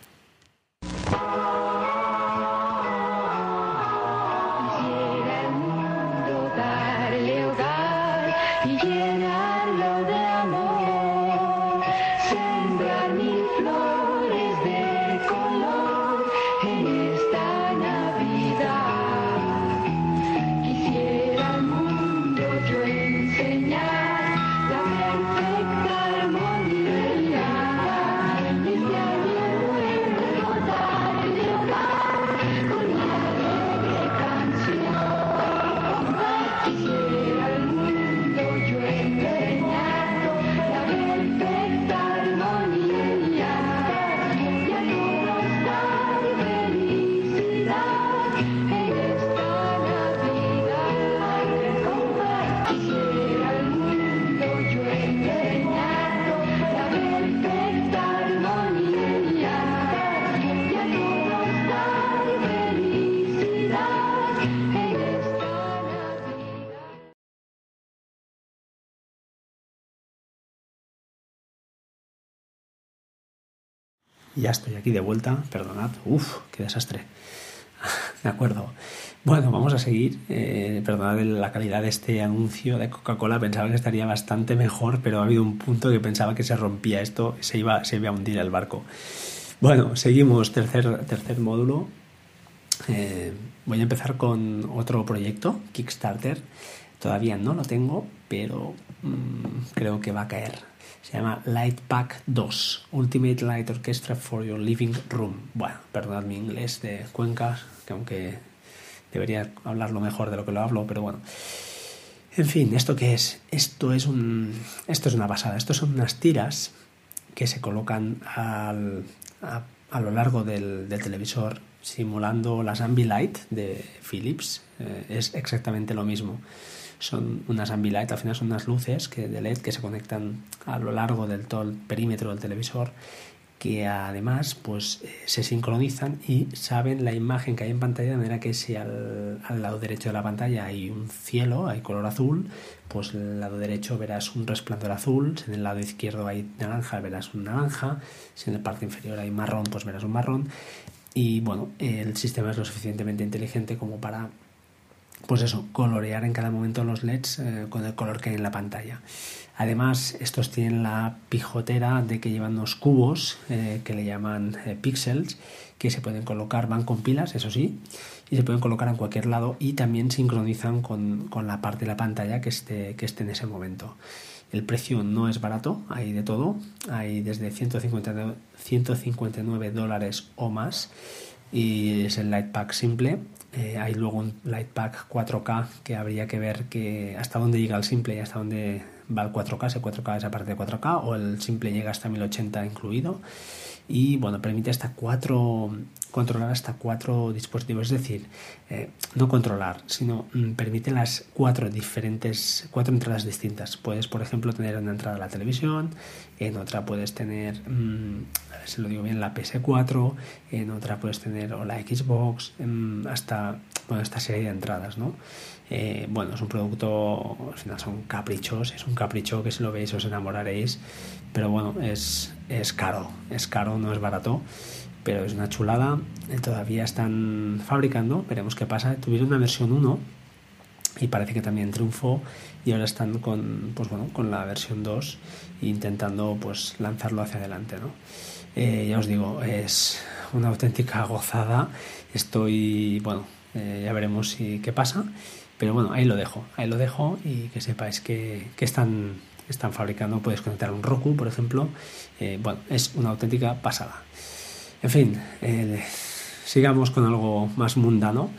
S2: Ya estoy aquí de vuelta, perdonad. Uf, qué desastre. <laughs> De acuerdo. Bueno, vamos a seguir. Eh, perdonad la calidad de este anuncio de Coca-Cola. Pensaba que estaría bastante mejor, pero ha habido un punto que pensaba que se rompía esto, se iba, se iba a hundir el barco. Bueno, seguimos. Tercer, tercer módulo. Eh, voy a empezar con otro proyecto, Kickstarter. Todavía no lo tengo, pero mm, creo que va a caer. Se llama Light Pack 2, Ultimate Light Orchestra for Your Living Room. Bueno, perdonad mi inglés de Cuenca, que aunque debería hablarlo mejor de lo que lo hablo, pero bueno. En fin, ¿esto qué es? Esto es un, esto es una pasada. Estos son unas tiras que se colocan al, a, a lo largo del, del televisor simulando las Ambilight de Philips. Eh, es exactamente lo mismo. Son unas Ambilight, al final son unas luces que, de LED que se conectan a lo largo del todo el perímetro del televisor que además pues eh, se sincronizan y saben la imagen que hay en pantalla de manera que si al, al, lado derecho de la pantalla hay un cielo, hay color azul, pues el lado derecho verás un resplandor azul, si en el lado izquierdo hay naranja verás un naranja, si en la parte inferior hay marrón pues verás un marrón. Y bueno, el sistema es lo suficientemente inteligente como para pues eso, colorear en cada momento los LEDs eh, con el color que hay en la pantalla. Además, estos tienen la pijotera de que llevan unos cubos eh, que le llaman eh, pixels, que se pueden colocar, van con pilas, eso sí, y se pueden colocar en cualquier lado y también sincronizan con, con la parte de la pantalla que esté, que esté en ese momento. El precio no es barato, hay de todo, hay desde 159, 159 dólares o más y es el Light Pack simple. Eh, hay luego un Light Pack 4K que habría que ver que hasta dónde llega el simple y hasta dónde va el 4K, si 4K es aparte de 4K o el simple llega hasta 1080 incluido. Y bueno, permite hasta cuatro controlar hasta cuatro dispositivos, es decir, eh, no controlar, sino mm, permite las cuatro diferentes, cuatro entradas distintas. Puedes, por ejemplo, tener una entrada la televisión, en otra puedes tener, mmm, a ver si lo digo bien, la PS4, en otra puedes tener o la Xbox, mmm, hasta bueno, esta serie de entradas, ¿no? Eh, bueno, es un producto, al final son caprichos, es un capricho que si lo veis os enamoraréis, pero bueno, es, es caro, es caro, no es barato, pero es una chulada, eh, todavía están fabricando, veremos qué pasa, tuvieron una versión 1 y parece que también triunfó y ahora están con, pues bueno, con la versión 2 intentando pues lanzarlo hacia adelante, ¿no? Eh, ya os digo, es una auténtica gozada, estoy, bueno, eh, ya veremos si, qué pasa. Pero bueno, ahí lo dejo, ahí lo dejo y que sepáis que, que están, están fabricando. Puedes conectar un Roku, por ejemplo. Bueno, es una auténtica pasada. En fin, eh, sigamos con algo más mundano.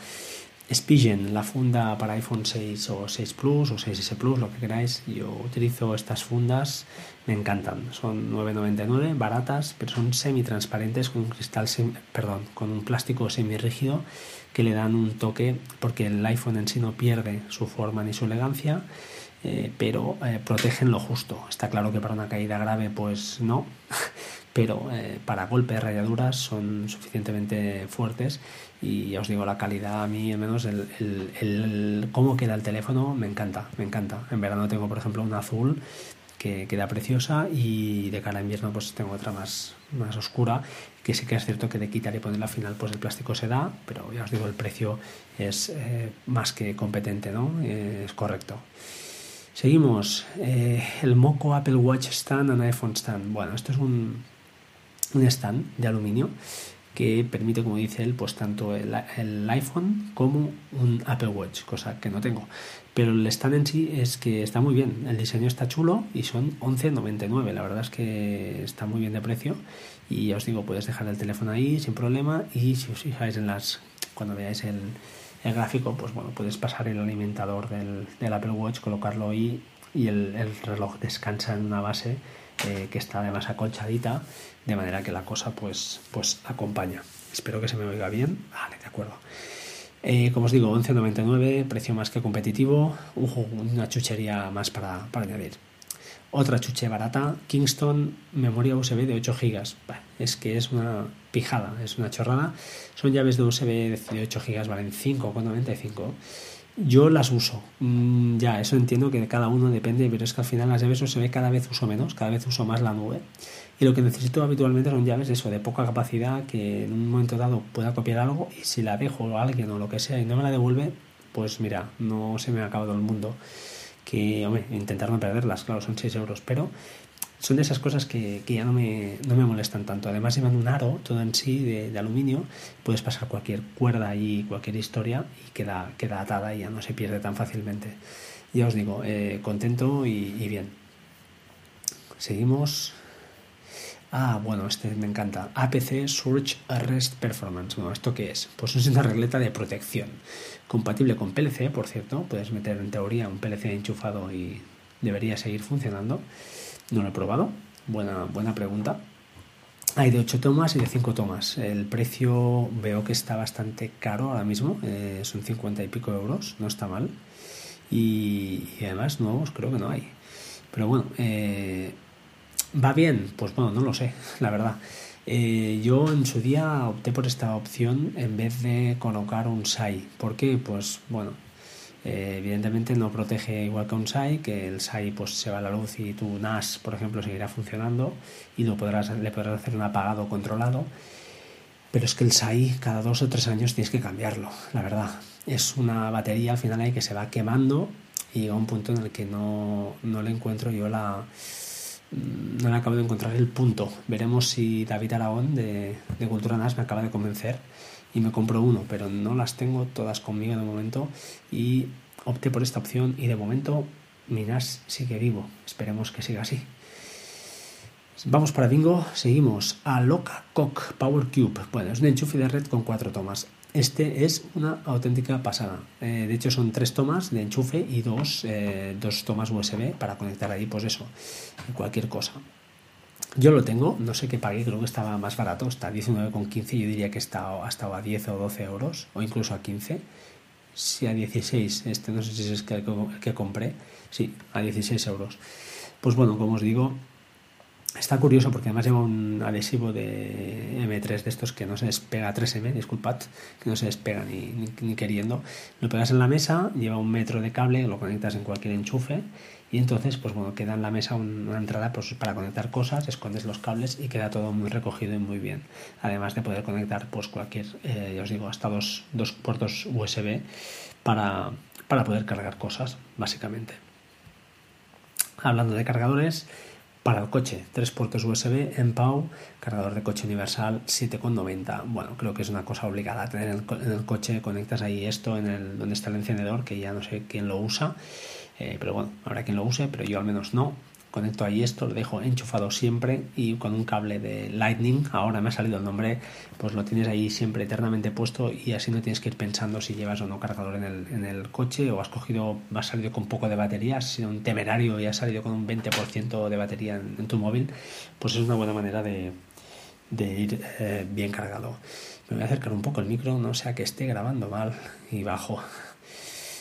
S2: Spigen, la funda para iPhone 6 o 6 Plus o 6S Plus, lo que queráis. Yo utilizo estas fundas, me encantan. Son 9,99, baratas, pero son semi-transparentes con un cristal, sem- perdón, con un plástico semi-rígido que le dan un toque, porque el iPhone en sí no pierde su forma ni su elegancia, eh, pero eh, protegen lo justo. Está claro que para una caída grave, pues no, <laughs> pero eh, para golpes, rayaduras son suficientemente fuertes y ya os digo, la calidad a mí, al menos el, el- cómo queda el teléfono, me encanta, me encanta. En verano tengo, por ejemplo, una azul que queda preciosa y de cara a invierno pues tengo otra más, más oscura que sí que es cierto que de quitar y poner al final pues el plástico se da pero ya os digo el precio es eh, más que competente no Eh, es correcto. Seguimos. Eh, el Moco Apple Watch Stand and iPhone Stand. Bueno esto es un, un stand de aluminio que permite, como dice él, pues tanto el, el iPhone como un Apple Watch, cosa que no tengo. Pero el stand en sí es que está muy bien, el diseño está chulo y son 11,99, la verdad es que está muy bien de precio. Y ya os digo, puedes dejar el teléfono ahí sin problema. Y si os fijáis en las, cuando veáis el, el gráfico, pues bueno, puedes pasar el alimentador del, del Apple Watch, colocarlo ahí y el, el reloj descansa en una base eh, que está además acolchadita, de manera que la cosa pues, pues acompaña. Espero que se me oiga bien. Vale, de acuerdo. Eh, como os digo, 11.99, precio más que competitivo, una chuchería más para, para añadir. Otra chuche barata, Kingston, memoria USB de 8 GB. Es que es una pijada, es una chorrada. Son llaves de USB de 8 GB, valen 5,95. Yo las uso. Mm, ya, eso entiendo que de cada uno depende, pero es que al final las llaves USB cada vez uso menos, cada vez uso más la nube. Y lo que necesito habitualmente son llaves eso, de poca capacidad, que en un momento dado pueda copiar algo y si la dejo a alguien o lo que sea y no me la devuelve, pues mira, no se me ha acabado el mundo. Que, hombre, intentar no perderlas, claro, son 6 euros, pero son de esas cosas que, que ya no me, no me molestan tanto. Además llevan un aro, todo en sí, de, de aluminio, puedes pasar cualquier cuerda y cualquier historia y queda, queda atada y ya no se pierde tan fácilmente. Ya os digo, eh, contento y, y bien. Seguimos. Ah, bueno, este me encanta. APC Surge Arrest Performance. Bueno, ¿esto qué es? Pues es una regleta de protección. Compatible con PLC, por cierto. Puedes meter en teoría un PLC enchufado y debería seguir funcionando. No lo he probado. Buena, buena pregunta. Hay de 8 tomas y de 5 tomas. El precio veo que está bastante caro ahora mismo. eh, son 50 y pico euros. No está mal. Y, y además nuevos creo que no hay. Pero bueno, eh, ¿Va bien? Pues bueno, no lo sé, <laughs> la verdad. Eh, yo en su día opté por esta opción en vez de colocar un SAI. ¿Por qué? Pues bueno, eh, evidentemente no protege igual que un SAI, que el SAI pues se va a la luz y tu NAS, por ejemplo, seguirá funcionando y lo podrás, le podrás hacer un apagado controlado. Pero es que el SAI cada dos o tres años tienes que cambiarlo, la verdad. Es una batería al final ahí que se va quemando y llega un punto en el que no, no le encuentro yo la, no le acabo de encontrar el punto. Veremos si David Aragón de, de Cultura NAS me acaba de convencer y me compro uno, pero no las tengo todas conmigo de momento y opté por esta opción y de momento mi NAS sigue vivo. Esperemos que siga así. Vamos para bingo, seguimos a Loca Cock Power Cube. Bueno, es un enchufe de red con cuatro tomas. Este es una auténtica pasada. Eh, de hecho, son tres tomas de enchufe y dos, eh, dos tomas USB para conectar ahí, pues eso, cualquier cosa. Yo lo tengo, no sé qué pagué, creo que estaba más barato, está a 19,15, yo diría que está hasta a 10 o 12 euros, o incluso a 15. Si a 16, este no sé si es el que, que compré, sí, a 16 euros. Pues bueno, como os digo, Está curioso porque además lleva un adhesivo de M3 de estos que no se despega, 3M, disculpad, que no se despega ni, ni, ni, queriendo. Lo pegas en la mesa, lleva un metro de cable, lo conectas en cualquier enchufe y entonces, pues bueno, queda en la mesa una entrada pues, para conectar cosas, escondes los cables y queda todo muy recogido y muy bien. Además de poder conectar pues cualquier, eh, ya os digo, hasta dos, dos puertos USB para, para poder cargar cosas, básicamente. Hablando de cargadores, para el coche, tres puertos USB en PAU, cargador de coche universal 7,90. Bueno, creo que es una cosa obligada a tener en el, coche. Conectas ahí esto en el donde está el encendedor, que ya no sé quién lo usa, eh, pero bueno, habrá quien lo use, pero yo al menos no. conecto ahí esto, lo dejo enchufado siempre y con un cable de Lightning, ahora me ha salido el nombre, pues lo tienes ahí siempre eternamente puesto y así no tienes que ir pensando si llevas o no cargador en el, en el coche o has cogido, has salido con poco de batería, has sido un temerario y has salido con un 20% de batería en, tu móvil, pues es una buena manera de, de ir eh, bien cargado. Me voy a acercar un poco el micro, no sea que esté grabando mal y bajo.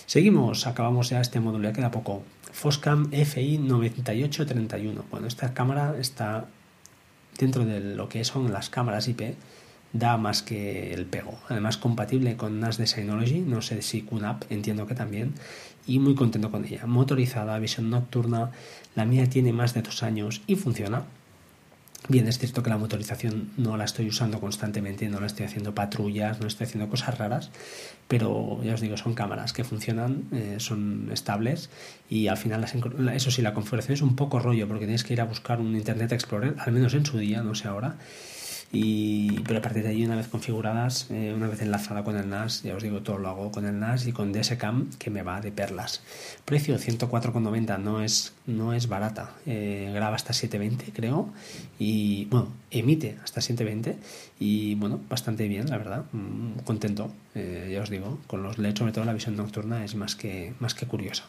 S2: Seguimos, acabamos ya este módulo, ya queda poco. Foscam FI 9831. Bueno, esta cámara está dentro de lo que son las cámaras IP, da más que el pego. Además, compatible con NAS de Synology, no sé si QNAP, entiendo que también, y muy contento con ella. Motorizada, visión nocturna, la mía tiene más de dos años y funciona. Bien, es cierto que la motorización no la estoy usando constantemente, no la estoy haciendo patrullas, no estoy haciendo cosas raras, pero ya os digo, son cámaras que funcionan, eh, son estables y al final, las, eso sí, la configuración es un poco rollo porque tienes que ir a buscar un Internet Explorer, al menos en su día, no sé ahora, y, pero a partir de ahí, una vez configuradas, eh, una vez enlazada con el NAS, ya os digo, todo lo hago con el NAS y con DSCAM, que me va de perlas. Precio 104,90, no es, no es barata. Eh, graba hasta 720, creo, y bueno, emite hasta 720, y bueno, bastante bien, la verdad, mm, contento, eh, ya os digo, con los LEDs, sobre todo la visión nocturna, es más que, más que curiosa.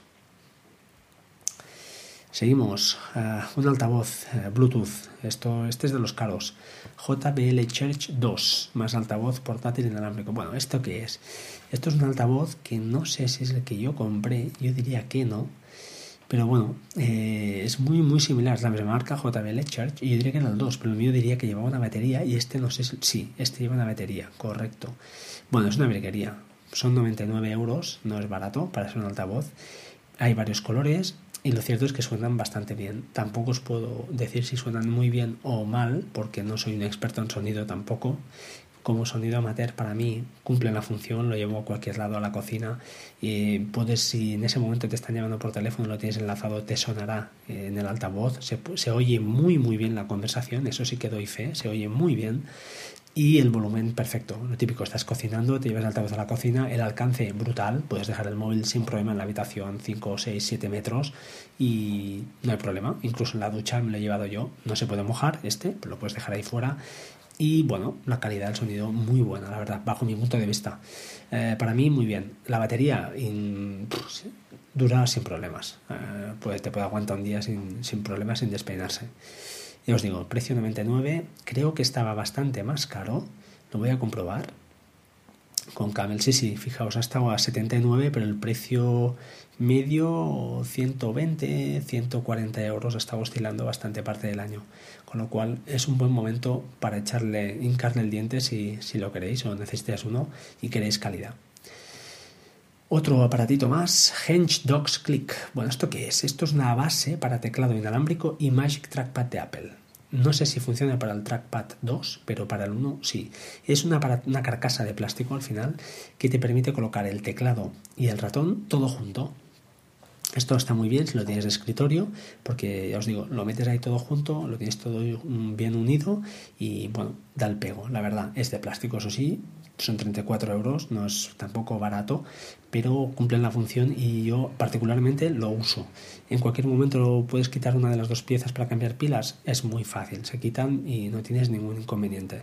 S2: Seguimos. Uh, un altavoz uh, Bluetooth. Esto, este es de los caros. JBL Church 2, más altavoz portátil inalámbrico. Bueno, ¿esto qué es? Esto es un altavoz que no sé si es el que yo compré. Yo diría que no. Pero bueno, eh, es muy muy similar. Es la misma marca JBL Church. Y yo diría que era el 2, pero el mío diría que llevaba una batería. Y este no sé si. Este lleva una batería, correcto. Bueno, es una briquería. Son 99 euros, no es barato para ser un altavoz. Hay varios colores, y lo cierto es que suenan bastante bien. Tampoco os puedo decir si suenan muy bien o mal, porque no soy un experto en sonido tampoco. Como sonido amateur para mí cumple la función, lo llevo a cualquier lado a la cocina y puedes, si en ese momento te están llamando por teléfono, lo tienes enlazado, te sonará en el altavoz, se, se oye muy muy bien la conversación, eso sí que doy fe, se oye muy bien y el volumen perfecto. Lo típico, estás cocinando, te llevas el altavoz a la cocina, el alcance brutal, puedes dejar el móvil sin problema en la habitación 5, 6, 7 metros y no hay problema. Incluso en la ducha me lo he llevado yo, no se puede mojar este, lo puedes dejar ahí fuera. Y bueno, la calidad del sonido muy buena, la verdad, bajo mi punto de vista. Eh, para mí, muy bien. La batería dura sin problemas. Eh, pues te puede aguantar un día sin, sin problemas, sin despeinarse. Ya os digo, precio 99, creo que estaba bastante más caro, lo voy a comprobar. Con Camel, sí, sí, fijaos, ha estado a 79, pero el precio medio 120, 140 euros ha estado oscilando bastante parte del año. Con lo cual es un buen momento para echarle, hincarle el diente si, si lo queréis o necesitáis uno y queréis calidad. Otro aparatito más, Hench Docs Click. Bueno, ¿esto qué es? Esto es una base para teclado inalámbrico y Magic Trackpad de Apple. No sé si funciona para el Trackpad 2, pero para el 1 sí. Es una, una carcasa de plástico al final que te permite colocar el teclado y el ratón todo junto. Esto está muy bien si lo tienes de escritorio, porque ya os digo, lo metes ahí todo junto, lo tienes todo bien unido y bueno, da el pego. La verdad, es de plástico, eso sí, son 34 euros, no es tampoco barato, pero cumplen la función y yo particularmente lo uso. En cualquier momento puedes quitar una de las dos piezas para cambiar pilas, es muy fácil, se quitan y no tienes ningún inconveniente.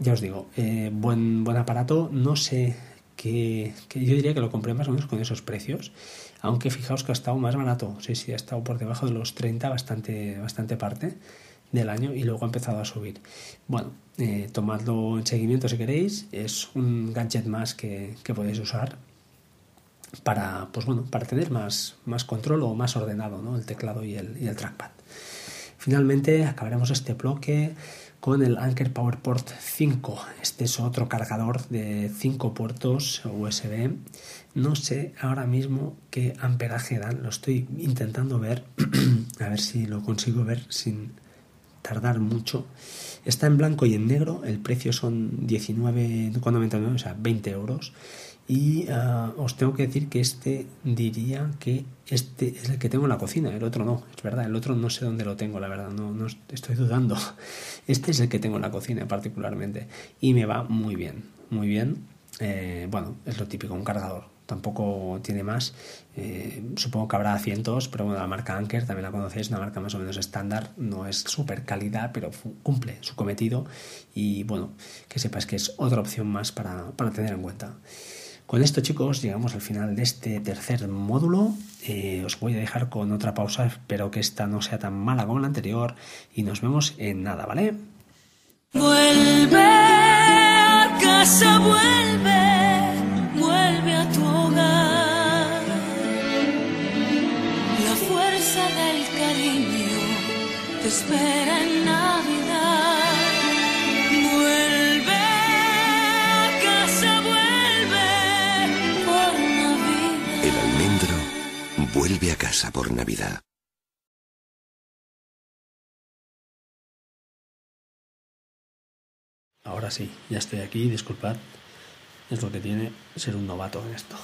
S2: Ya os digo, eh, buen, buen aparato, no sé que, que, yo diría que lo compré más o menos con esos precios, aunque fijaos que ha estado más barato, sí, sí, ha estado por debajo de los 30 bastante, bastante parte del año y luego ha empezado a subir. Bueno, eh, tomadlo en seguimiento si queréis, es un gadget más que, que, podéis usar para, pues bueno, para tener más, más control o más ordenado ¿no? el teclado y el, y el trackpad. Finalmente acabaremos este bloque con el Anker PowerPort 5. Este es otro cargador de 5 puertos USB. No sé ahora mismo qué amperaje dan, lo estoy intentando ver, <clears throat> a ver si lo consigo ver sin tardar mucho. Está en blanco y en negro, el precio son 19,99, o sea, 20 euros. Y uh, os tengo que decir que este diría que este es el que tengo en la cocina, el otro no, es verdad, el otro no sé dónde lo tengo, la verdad, no, no estoy dudando. <laughs> Este es el que tengo en la cocina particularmente y me va muy bien, muy bien. Eh, bueno, es lo típico, un cargador tampoco tiene más. Eh, supongo que habrá cientos, pero bueno, la marca Anker también la conocéis, una marca más o menos estándar, no es súper calidad, pero cumple su cometido y bueno, que sepáis que es otra opción más para, para tener en cuenta. Con esto chicos llegamos al final de este tercer módulo. Eh, os voy a dejar con otra pausa, espero que esta no sea tan mala como la anterior y nos vemos en nada, ¿vale?
S5: Vuelve a casa, vuelve, vuelve a tu te espera en Navidad. Vuelve a casa, vuelve por Navidad.
S4: El almendro vuelve a casa por Navidad.
S2: Ahora sí, ya estoy aquí, disculpad. Es lo que tiene ser un novato en esto.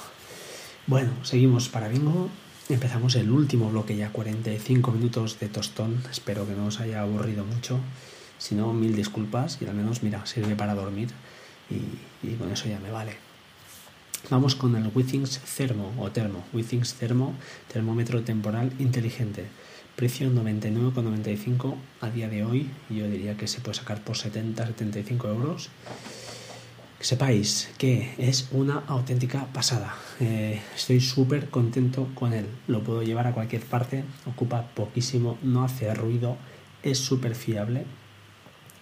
S2: Bueno, seguimos para bingo. Empezamos el último bloque, ya 45 minutos de tostón. Espero que no os haya aburrido mucho. Si no, mil disculpas y al menos, mira, sirve para dormir y, con eso ya me vale. Vamos con el Withings Thermo o Termo. Withings Thermo, termómetro temporal inteligente. Precio 99,95 a día de hoy. Yo diría que se puede sacar por 70-75 euros. Que sepáis que es una auténtica pasada. Eh, estoy súper contento con él. Lo puedo llevar a cualquier parte. Ocupa poquísimo, no hace ruido. Es súper fiable.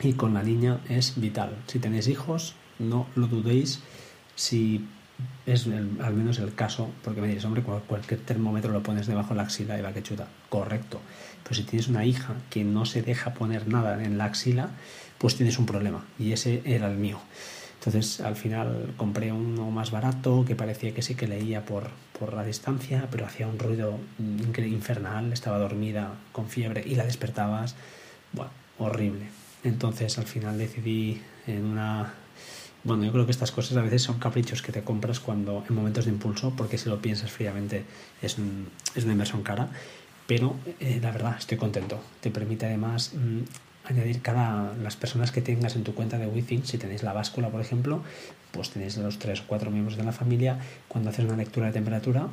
S2: Y con la niña es vital. Si tenéis hijos, no lo dudéis. Si es al menos el caso, porque me diréis, hombre, cual- cualquier termómetro lo pones debajo de la axila y va que chuta. Correcto. Pero si tienes una hija que no se deja poner nada en la axila, pues tienes un problema. Y ese era el mío. Entonces, al final compré uno más barato que parecía que sí que leía por, por la distancia, pero hacía un ruido incre- infernal. Estaba dormida con fiebre y la despertabas. Bueno, horrible. Entonces, al final decidí en una bueno, yo creo que estas cosas a veces son caprichos que te compras cuando en momentos de impulso, porque si lo piensas fríamente es, es una inversión cara, pero eh, la verdad estoy contento. Te permite además mm, añadir cada las personas que tengas en tu cuenta de Withing, si tenéis la báscula, por ejemplo, pues tenéis los tres o cuatro miembros de la familia, cuando haces una lectura de temperatura,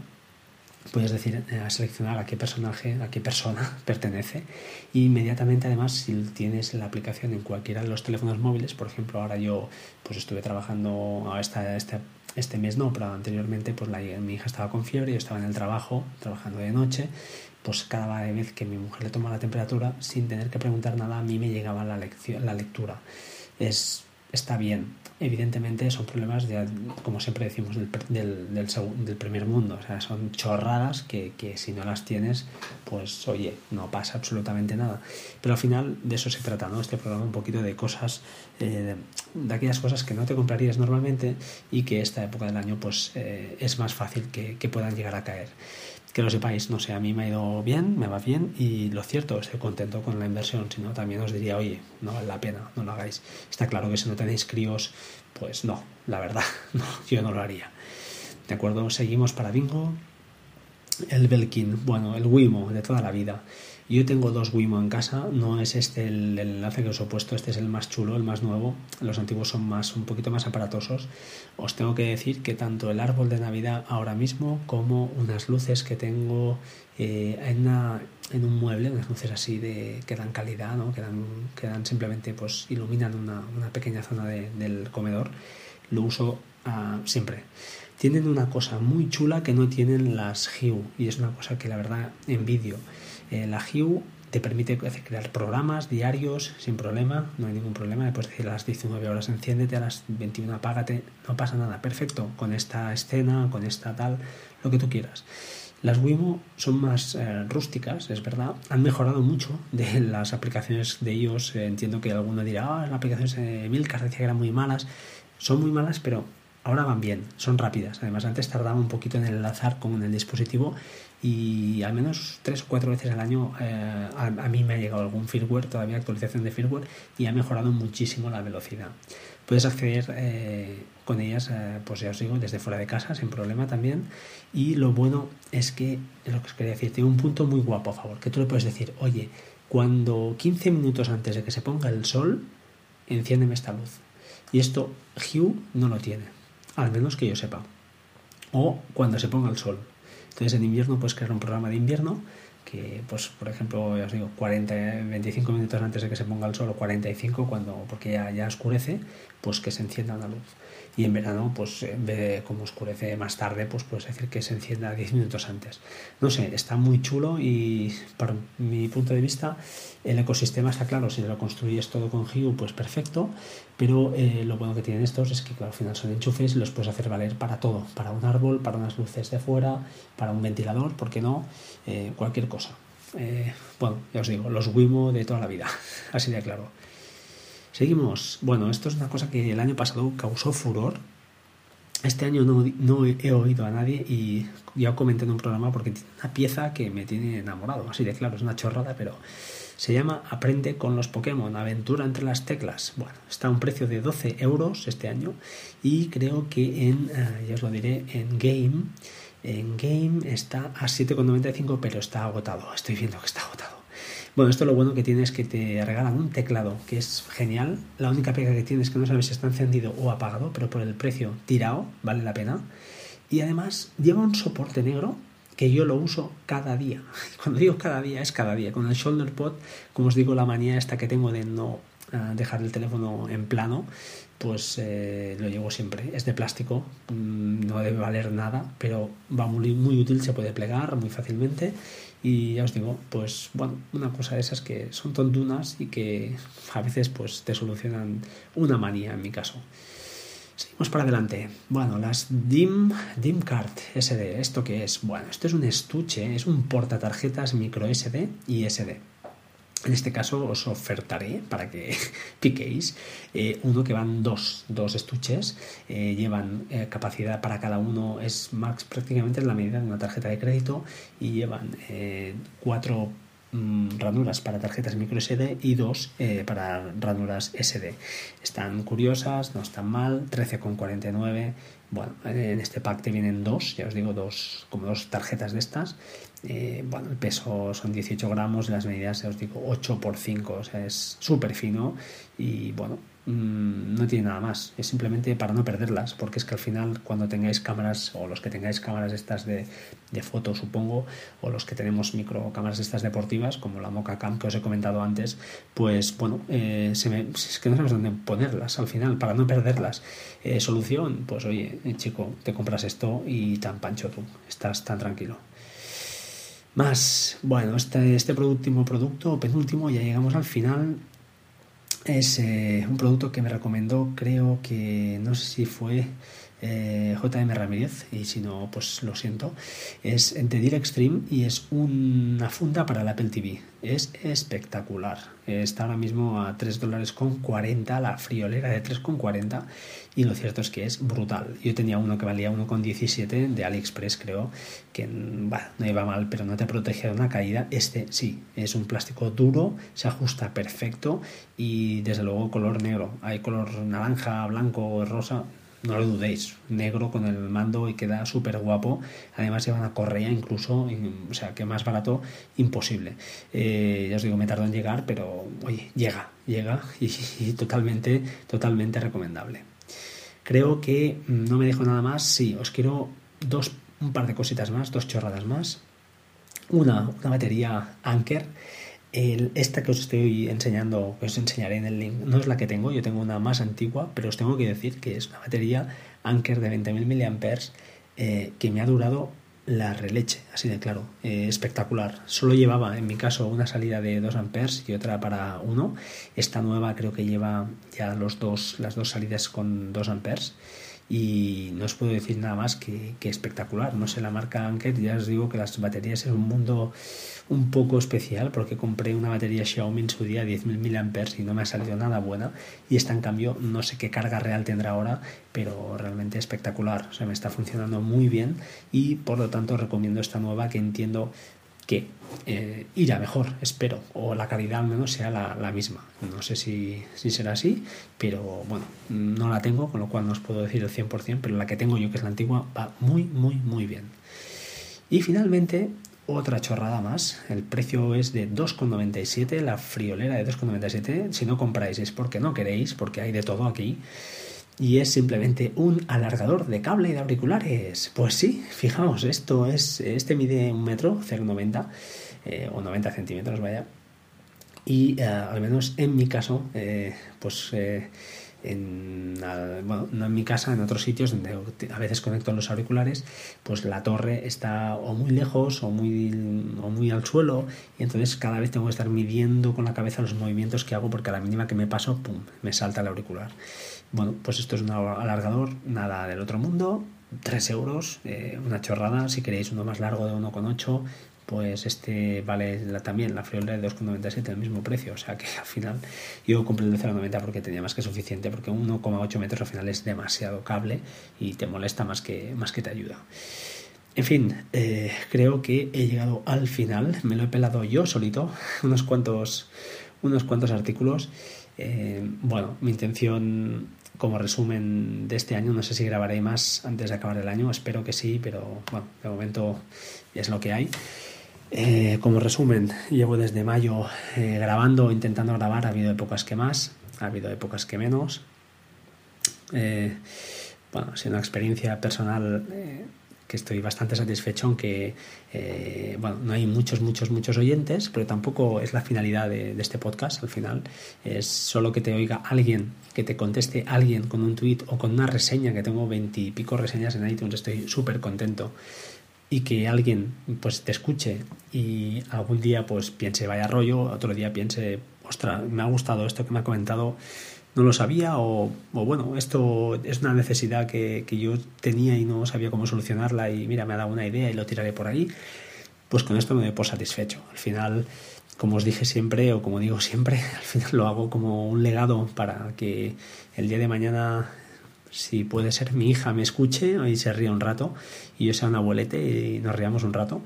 S2: puedes decir eh, seleccionar a qué personaje, a qué persona <laughs> pertenece. Y inmediatamente además si tienes la aplicación en cualquiera de los teléfonos móviles, por ejemplo ahora yo pues estuve trabajando a esta, este, este mes no, pero anteriormente pues la, mi hija estaba con fiebre, yo estaba en el trabajo trabajando de noche, pues cada vez que mi mujer le toma la temperatura sin tener que preguntar nada a mí me llegaba la, la lectura. Es, está bien. Evidentemente son problemas, de, como siempre decimos, del, del, primer mundo. O sea, son chorradas que, que, si no las tienes, pues oye, no pasa absolutamente nada. Pero al final de eso se trata, ¿no? Este programa un poquito de cosas, eh, de aquellas cosas que no te comprarías normalmente y que esta época del año pues eh, es más fácil que, que puedan llegar a caer que lo sepáis, no sé, a mí me ha ido bien, me va bien y lo cierto, estoy contento con la inversión, si no también os diría, oye, no vale la pena, no lo hagáis. Está claro que si no tenéis críos, pues no, la verdad, <laughs> no, yo no lo haría. De acuerdo, seguimos para Bingo. El Belkin, bueno, el Wimo de toda la vida. Yo tengo dos Wimo en casa, no es este el, enlace que os he puesto, este es el más chulo, el más nuevo. Los antiguos son más, un poquito más aparatosos. Os tengo que decir que tanto el árbol de Navidad ahora mismo como unas luces que tengo eh, en, un mueble, unas luces así de que dan calidad, ¿no? que, dan, que dan simplemente, pues iluminan una, pequeña zona de, del comedor, lo uso uh, siempre tienen una cosa muy chula que no tienen las Hue y es una cosa que la verdad envidio. Eh, la Hue te permite crear programas diarios sin problema, no hay ningún problema, le puedes decir a las 19 horas enciéndete, a las 21 apágate, no pasa nada, perfecto, con esta escena, con esta tal, lo que tú quieras. Las Wimo son más eh, rústicas, es verdad, han mejorado mucho de las aplicaciones de ellos, eh, entiendo que alguno dirá, ah, las aplicaciones de Milcar decía que eran muy malas, son muy malas, pero ahora van bien, son rápidas. Además, antes tardaba un poquito en enlazar con el dispositivo y al menos tres o cuatro veces al año eh, a, mí me ha llegado algún firmware, todavía actualización de firmware y ha mejorado muchísimo la velocidad. Puedes acceder eh, con ellas, eh, pues ya os digo, desde fuera de casa sin problema también. Y lo bueno es que, es lo que os quería decir, tiene un punto muy guapo a favor, que tú le puedes decir, oye, cuando 15 minutos antes de que se ponga el sol, enciéndeme esta luz. Y esto Hue no lo tiene al menos que yo sepa. o cuando se ponga el sol. Entonces en invierno puedes crear un programa de invierno que, pues, por ejemplo, ya os digo, 40, 25 minutos antes de que se ponga el sol o 45, cuando, porque ya, ya oscurece, pues que se encienda la luz. Y en verano, pues en vez de como oscurece más tarde, pues puedes decir que se encienda 10 minutos antes. No sé, está muy chulo y para mi punto de vista el ecosistema está claro, si lo construyes todo con Hue, pues perfecto, pero eh, lo bueno que tienen estos es que al final son enchufes y los puedes hacer valer para todo, para un árbol, para unas luces de fuera, para un ventilador, ¿por qué no? Eh, cualquier cosa. Eh, bueno, ya os digo, los Wimo de toda la vida, <laughs> así de claro. Seguimos. Bueno, esto es una cosa que el año pasado causó furor. Este año no, he oído a nadie y ya comenté en un programa porque tiene una pieza que me tiene enamorado. Así de claro, es una chorrada, pero se llama Aprende con los Pokémon, aventura entre las teclas. Bueno, está a un precio de 12 euros este año y creo que en, eh, ya os lo diré, en Game, en Game está a 7,95 pero está agotado. Estoy viendo que está agotado. Bueno, esto lo bueno que tiene es que te regalan un teclado que es genial. La única pega que tiene es que no sabes si está encendido o apagado, pero por el precio tirado vale la pena. Y además lleva un soporte negro que yo lo uso cada día. <laughs> Cuando digo cada día es cada día. Con el shoulder pod, como os digo, la manía esta que tengo de no ah, dejar el teléfono en plano, pues eh, lo llevo siempre. Es de plástico, mm, no debe valer nada, pero va muy, muy útil, se puede plegar muy fácilmente. Y ya os digo, pues bueno, una cosa de esas que son tontunas y que a veces pues te solucionan una manía en mi caso. Seguimos para adelante. Bueno, las DIM, DIM Card SD. ¿Esto qué es? Bueno, esto es un estuche, es un portatarjetas micro SD y SD. En este caso os ofertaré para que <laughs> piquéis eh, uno que van dos, dos estuches, eh, llevan eh, capacidad para cada uno, es max prácticamente la medida de una tarjeta de crédito y llevan cuatro mm, ranuras para tarjetas micro SD y dos para ranuras SD. Están curiosas, no están mal, 13,49. Bueno, en este pack te vienen dos, ya os digo, dos, como dos tarjetas de estas. Eh, bueno, el peso son 18 gramos, las medidas, os digo, 8 por 5, o sea, es súper fino y bueno, mm, no tiene nada más, es simplemente para no perderlas, porque es que al final cuando tengáis cámaras, o los que tengáis cámaras estas de, de foto, supongo, o los que tenemos micro cámaras estas deportivas, como la Moca Cam que os he comentado antes, pues bueno, eh, se me, es que no sabes dónde ponerlas al final, para no perderlas. Eh, solución, pues oye, chico, te compras esto y tan pancho tú, estás tan tranquilo. Más, bueno, este, este último producto, penúltimo, ya llegamos al final. Es eh, un producto que me recomendó, creo que no sé si fue eh, JM Ramírez, y si no, pues lo siento. Es de Direct Stream y es una funda para el Apple TV. Es espectacular. Está ahora mismo a 3 dólares con 40, la friolera de 3,40 y lo cierto es que es brutal. Yo tenía uno que valía 1,17 de AliExpress, creo, que no iba mal, pero no te protege de una caída. Este sí, es un plástico duro, se ajusta perfecto y desde luego color negro. Hay color naranja, blanco, rosa, no lo dudéis, negro con el mando y queda súper guapo. Además lleva una correa incluso, o sea que más barato imposible. Eh, ya os digo, me tardó en llegar, pero oye, llega, llega y <laughs> totalmente, totalmente recomendable. Creo que no me dejo nada más. Sí, os quiero dos, un par de cositas más, dos chorradas más. Una, una batería Anker. Esta que os estoy enseñando, que os enseñaré en el link, no es la que tengo, yo tengo una más antigua, pero os tengo que decir que es una batería Anker de 20.000 mAh eh, que me ha durado la releche, así de claro, eh, espectacular. Solo llevaba, en mi caso, una salida de 2 amperes y otra para 1. Esta nueva creo que lleva ya los dos, las dos salidas con 2 amperes y no os puedo decir nada más que, que espectacular. No sé la marca Anker, ya os digo que las baterías es un mundo un poco especial porque compré una batería Xiaomi en su día 10.000 mAh y no me ha salido nada buena y esta en cambio no sé qué carga real tendrá ahora pero realmente espectacular, o sea me está funcionando muy bien y por lo tanto recomiendo esta nueva que entiendo que eh, irá mejor, espero, o la calidad al menos sea la, la misma. No sé si, si será así, pero bueno, no la tengo, con lo cual no os puedo decir el 100%, pero la que tengo yo, que es la antigua, va muy, muy, muy bien. Y finalmente, otra chorrada más. El precio es de 2,97, la friolera de 2,97. Si no compráis es porque no queréis, porque hay de todo aquí. Y es simplemente un alargador de cable de auriculares. Pues sí, fijaos, esto es, este mide un metro, 0,90 eh, o 90 centímetros, vaya. Y eh, al menos en mi caso, eh, pues eh, en, no en mi casa, en otros sitios donde a veces conecto los auriculares, pues la torre está o muy lejos o muy, o muy al suelo y entonces cada vez tengo que estar midiendo con la cabeza los movimientos que hago porque a la mínima que me paso, pum, me salta el auricular. Bueno, pues esto es un alargador, nada del otro mundo, 3 euros, eh, una chorrada, si queréis uno más largo de 1,8 pues este vale la- también la friolera de 2,97 el mismo precio o sea que al final yo compré el de 0,90 porque tenía más que suficiente porque 1,8 metros al final es demasiado cable y te molesta más que, más que te ayuda en fin, eh, creo que he llegado al final. Me lo he pelado yo solito, <laughs> unos cuantos, unos cuantos artículos. Eh, bueno, mi intención como resumen de este año, no sé si grabaré más antes de acabar el año, espero que sí, pero bueno, de momento es lo que hay. Eh, como resumen, llevo desde mayo eh, grabando, intentando grabar, ha habido épocas que más, ha habido épocas que menos. Bueno, ha una experiencia personal que estoy bastante satisfecho, aunque eh, bueno, no hay muchos, muchos, muchos oyentes, pero tampoco es la finalidad de, este podcast. Al final es solo que te oiga alguien, que te conteste alguien con un tweet o con una reseña, que tengo veintipico reseñas en iTunes, estoy súper contento y que alguien pues te escuche y algún día pues piense vaya rollo, otro día piense, ostras, me ha gustado esto que me ha comentado, no lo sabía o, bueno, esto es una necesidad que, que yo tenía y no sabía cómo solucionarla y mira, me ha dado una idea y lo tiraré por ahí, pues con esto me doy satisfecho. Al final, como os dije siempre o como digo siempre, <laughs> al final lo hago como un legado para que el día de mañana si puede ser mi hija me escuche y se ríe un rato y yo sea un abuelete y nos riamos un rato.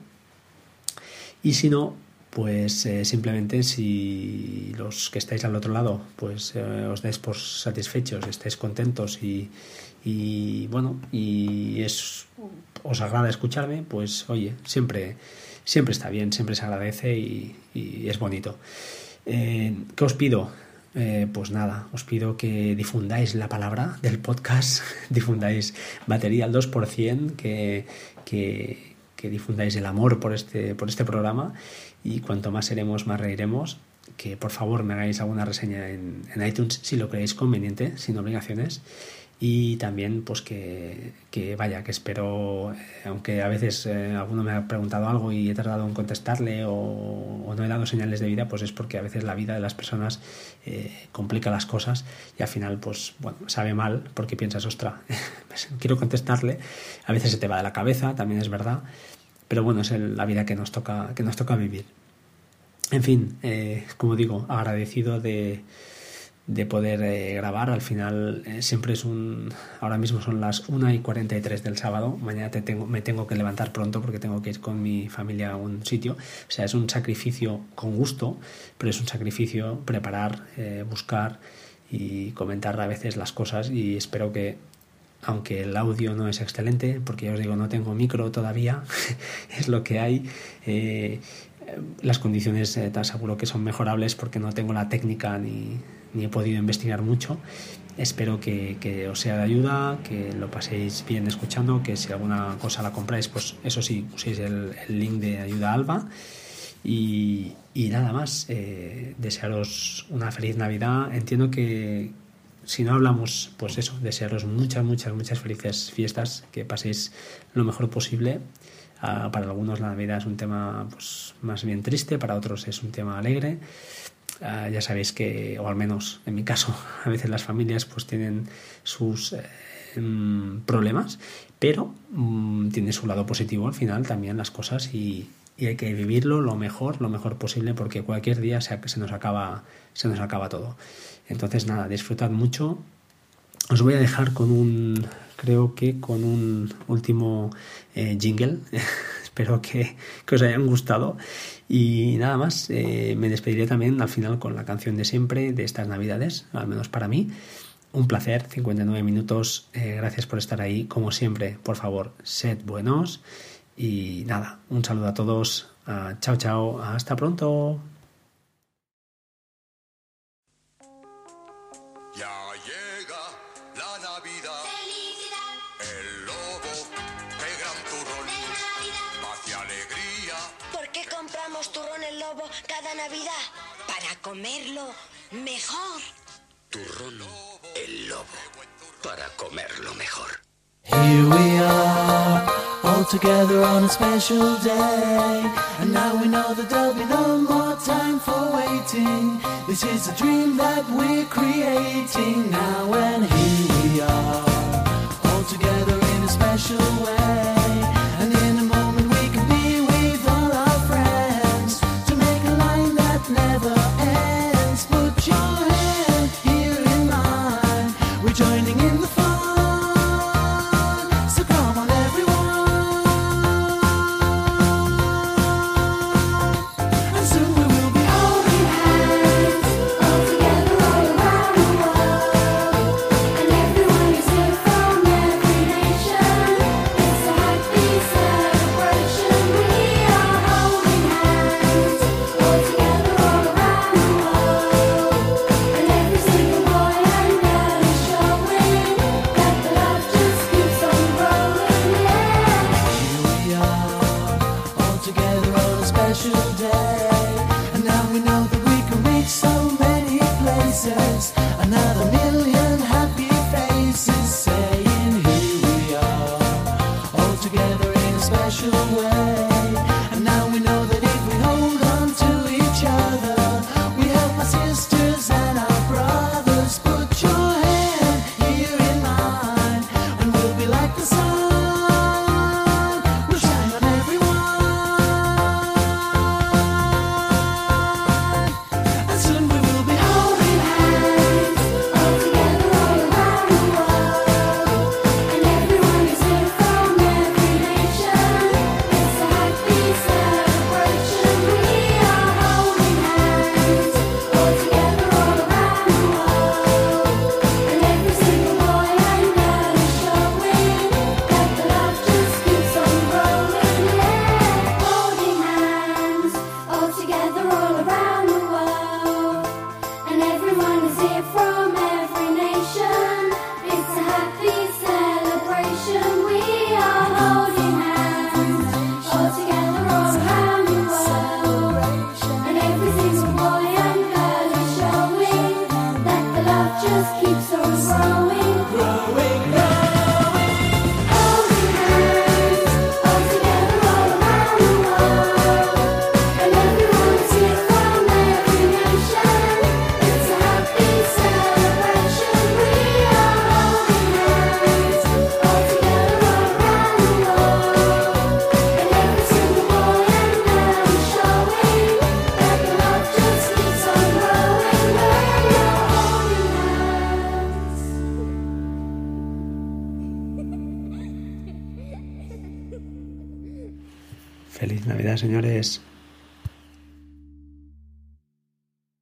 S2: Y si no, pues eh, simplemente si los que estáis al otro lado pues eh, os dais por satisfechos, estáis contentos y, bueno, y es, os agrada escucharme, pues oye, siempre, siempre está bien, siempre se agradece y, es bonito. Eh, ¿Qué os pido? Pues nada, os pido que difundáis la palabra del podcast, <laughs> difundáis batería al 2%, que, que, que difundáis el amor por este, por este programa y cuanto más seremos, más reiremos. Que por favor me hagáis alguna reseña en, en iTunes si lo creéis conveniente, sin obligaciones y también pues que, que vaya, que espero, eh, aunque a veces eh, alguno me ha preguntado algo y he tardado en contestarle o, no he dado señales de vida, pues es porque a veces la vida de las personas eh, complica las cosas y al final pues bueno, sabe mal porque piensas, ostra, <laughs> quiero contestarle, a veces se te va de la cabeza, también es verdad, pero bueno, es el- la vida que nos toca, que nos toca vivir. En fin, eh, como digo, agradecido de, de poder eh, grabar. Al final eh, siempre es un... Ahora mismo son las 1 y 43 del sábado. Mañana te tengo, me tengo que levantar pronto porque tengo que ir con mi familia a un sitio. O sea, es un sacrificio con gusto, pero es un sacrificio preparar, eh, buscar y comentar a veces las cosas y espero que aunque el audio no es excelente, porque ya os digo, no tengo micro todavía, <laughs> es lo que hay. Eh, las condiciones eh, te aseguro que son mejorables porque no tengo la técnica ni, ni he podido investigar mucho. Espero que, que os sea de ayuda, que lo paséis bien escuchando, que si alguna cosa la compráis, pues eso sí, uséis el, el link de ayuda Alba. Y, y nada más, eh, desearos una feliz Navidad. Entiendo que si no hablamos, pues eso, desearos muchas, muchas, muchas felices fiestas, que paséis lo mejor posible. Ah, para algunos la Navidad es un tema pues, más bien triste, para otros es un tema alegre. Ah, ya sabéis que, o al menos en mi caso, <laughs> a veces las familias pues tienen sus eh, mm, problemas, pero mm, tiene su lado positivo al final también las cosas y, y hay que vivirlo lo mejor, lo mejor posible, porque cualquier día se, se nos acaba, se nos acaba todo. Entonces nada, disfrutad mucho. Os voy a dejar con un, creo que con un último eh, jingle. <laughs> Espero que, que, os hayan gustado. Y nada más, eh, me despediré también al final con la canción de siempre de estas navidades, al menos para mí. Un placer, 59 minutos. Eh, gracias por estar ahí. Como siempre, por favor, sed buenos. Y nada, un saludo a todos. Uh, chao, chao. Hasta pronto.
S6: Para comerlo mejor.
S4: Tu Rono, el lobo, para comerlo mejor.
S7: Here we are, all together on a special day. And now we know that there'll be no more time for waiting. This is a dream that we're creating now, and here we are. another million happy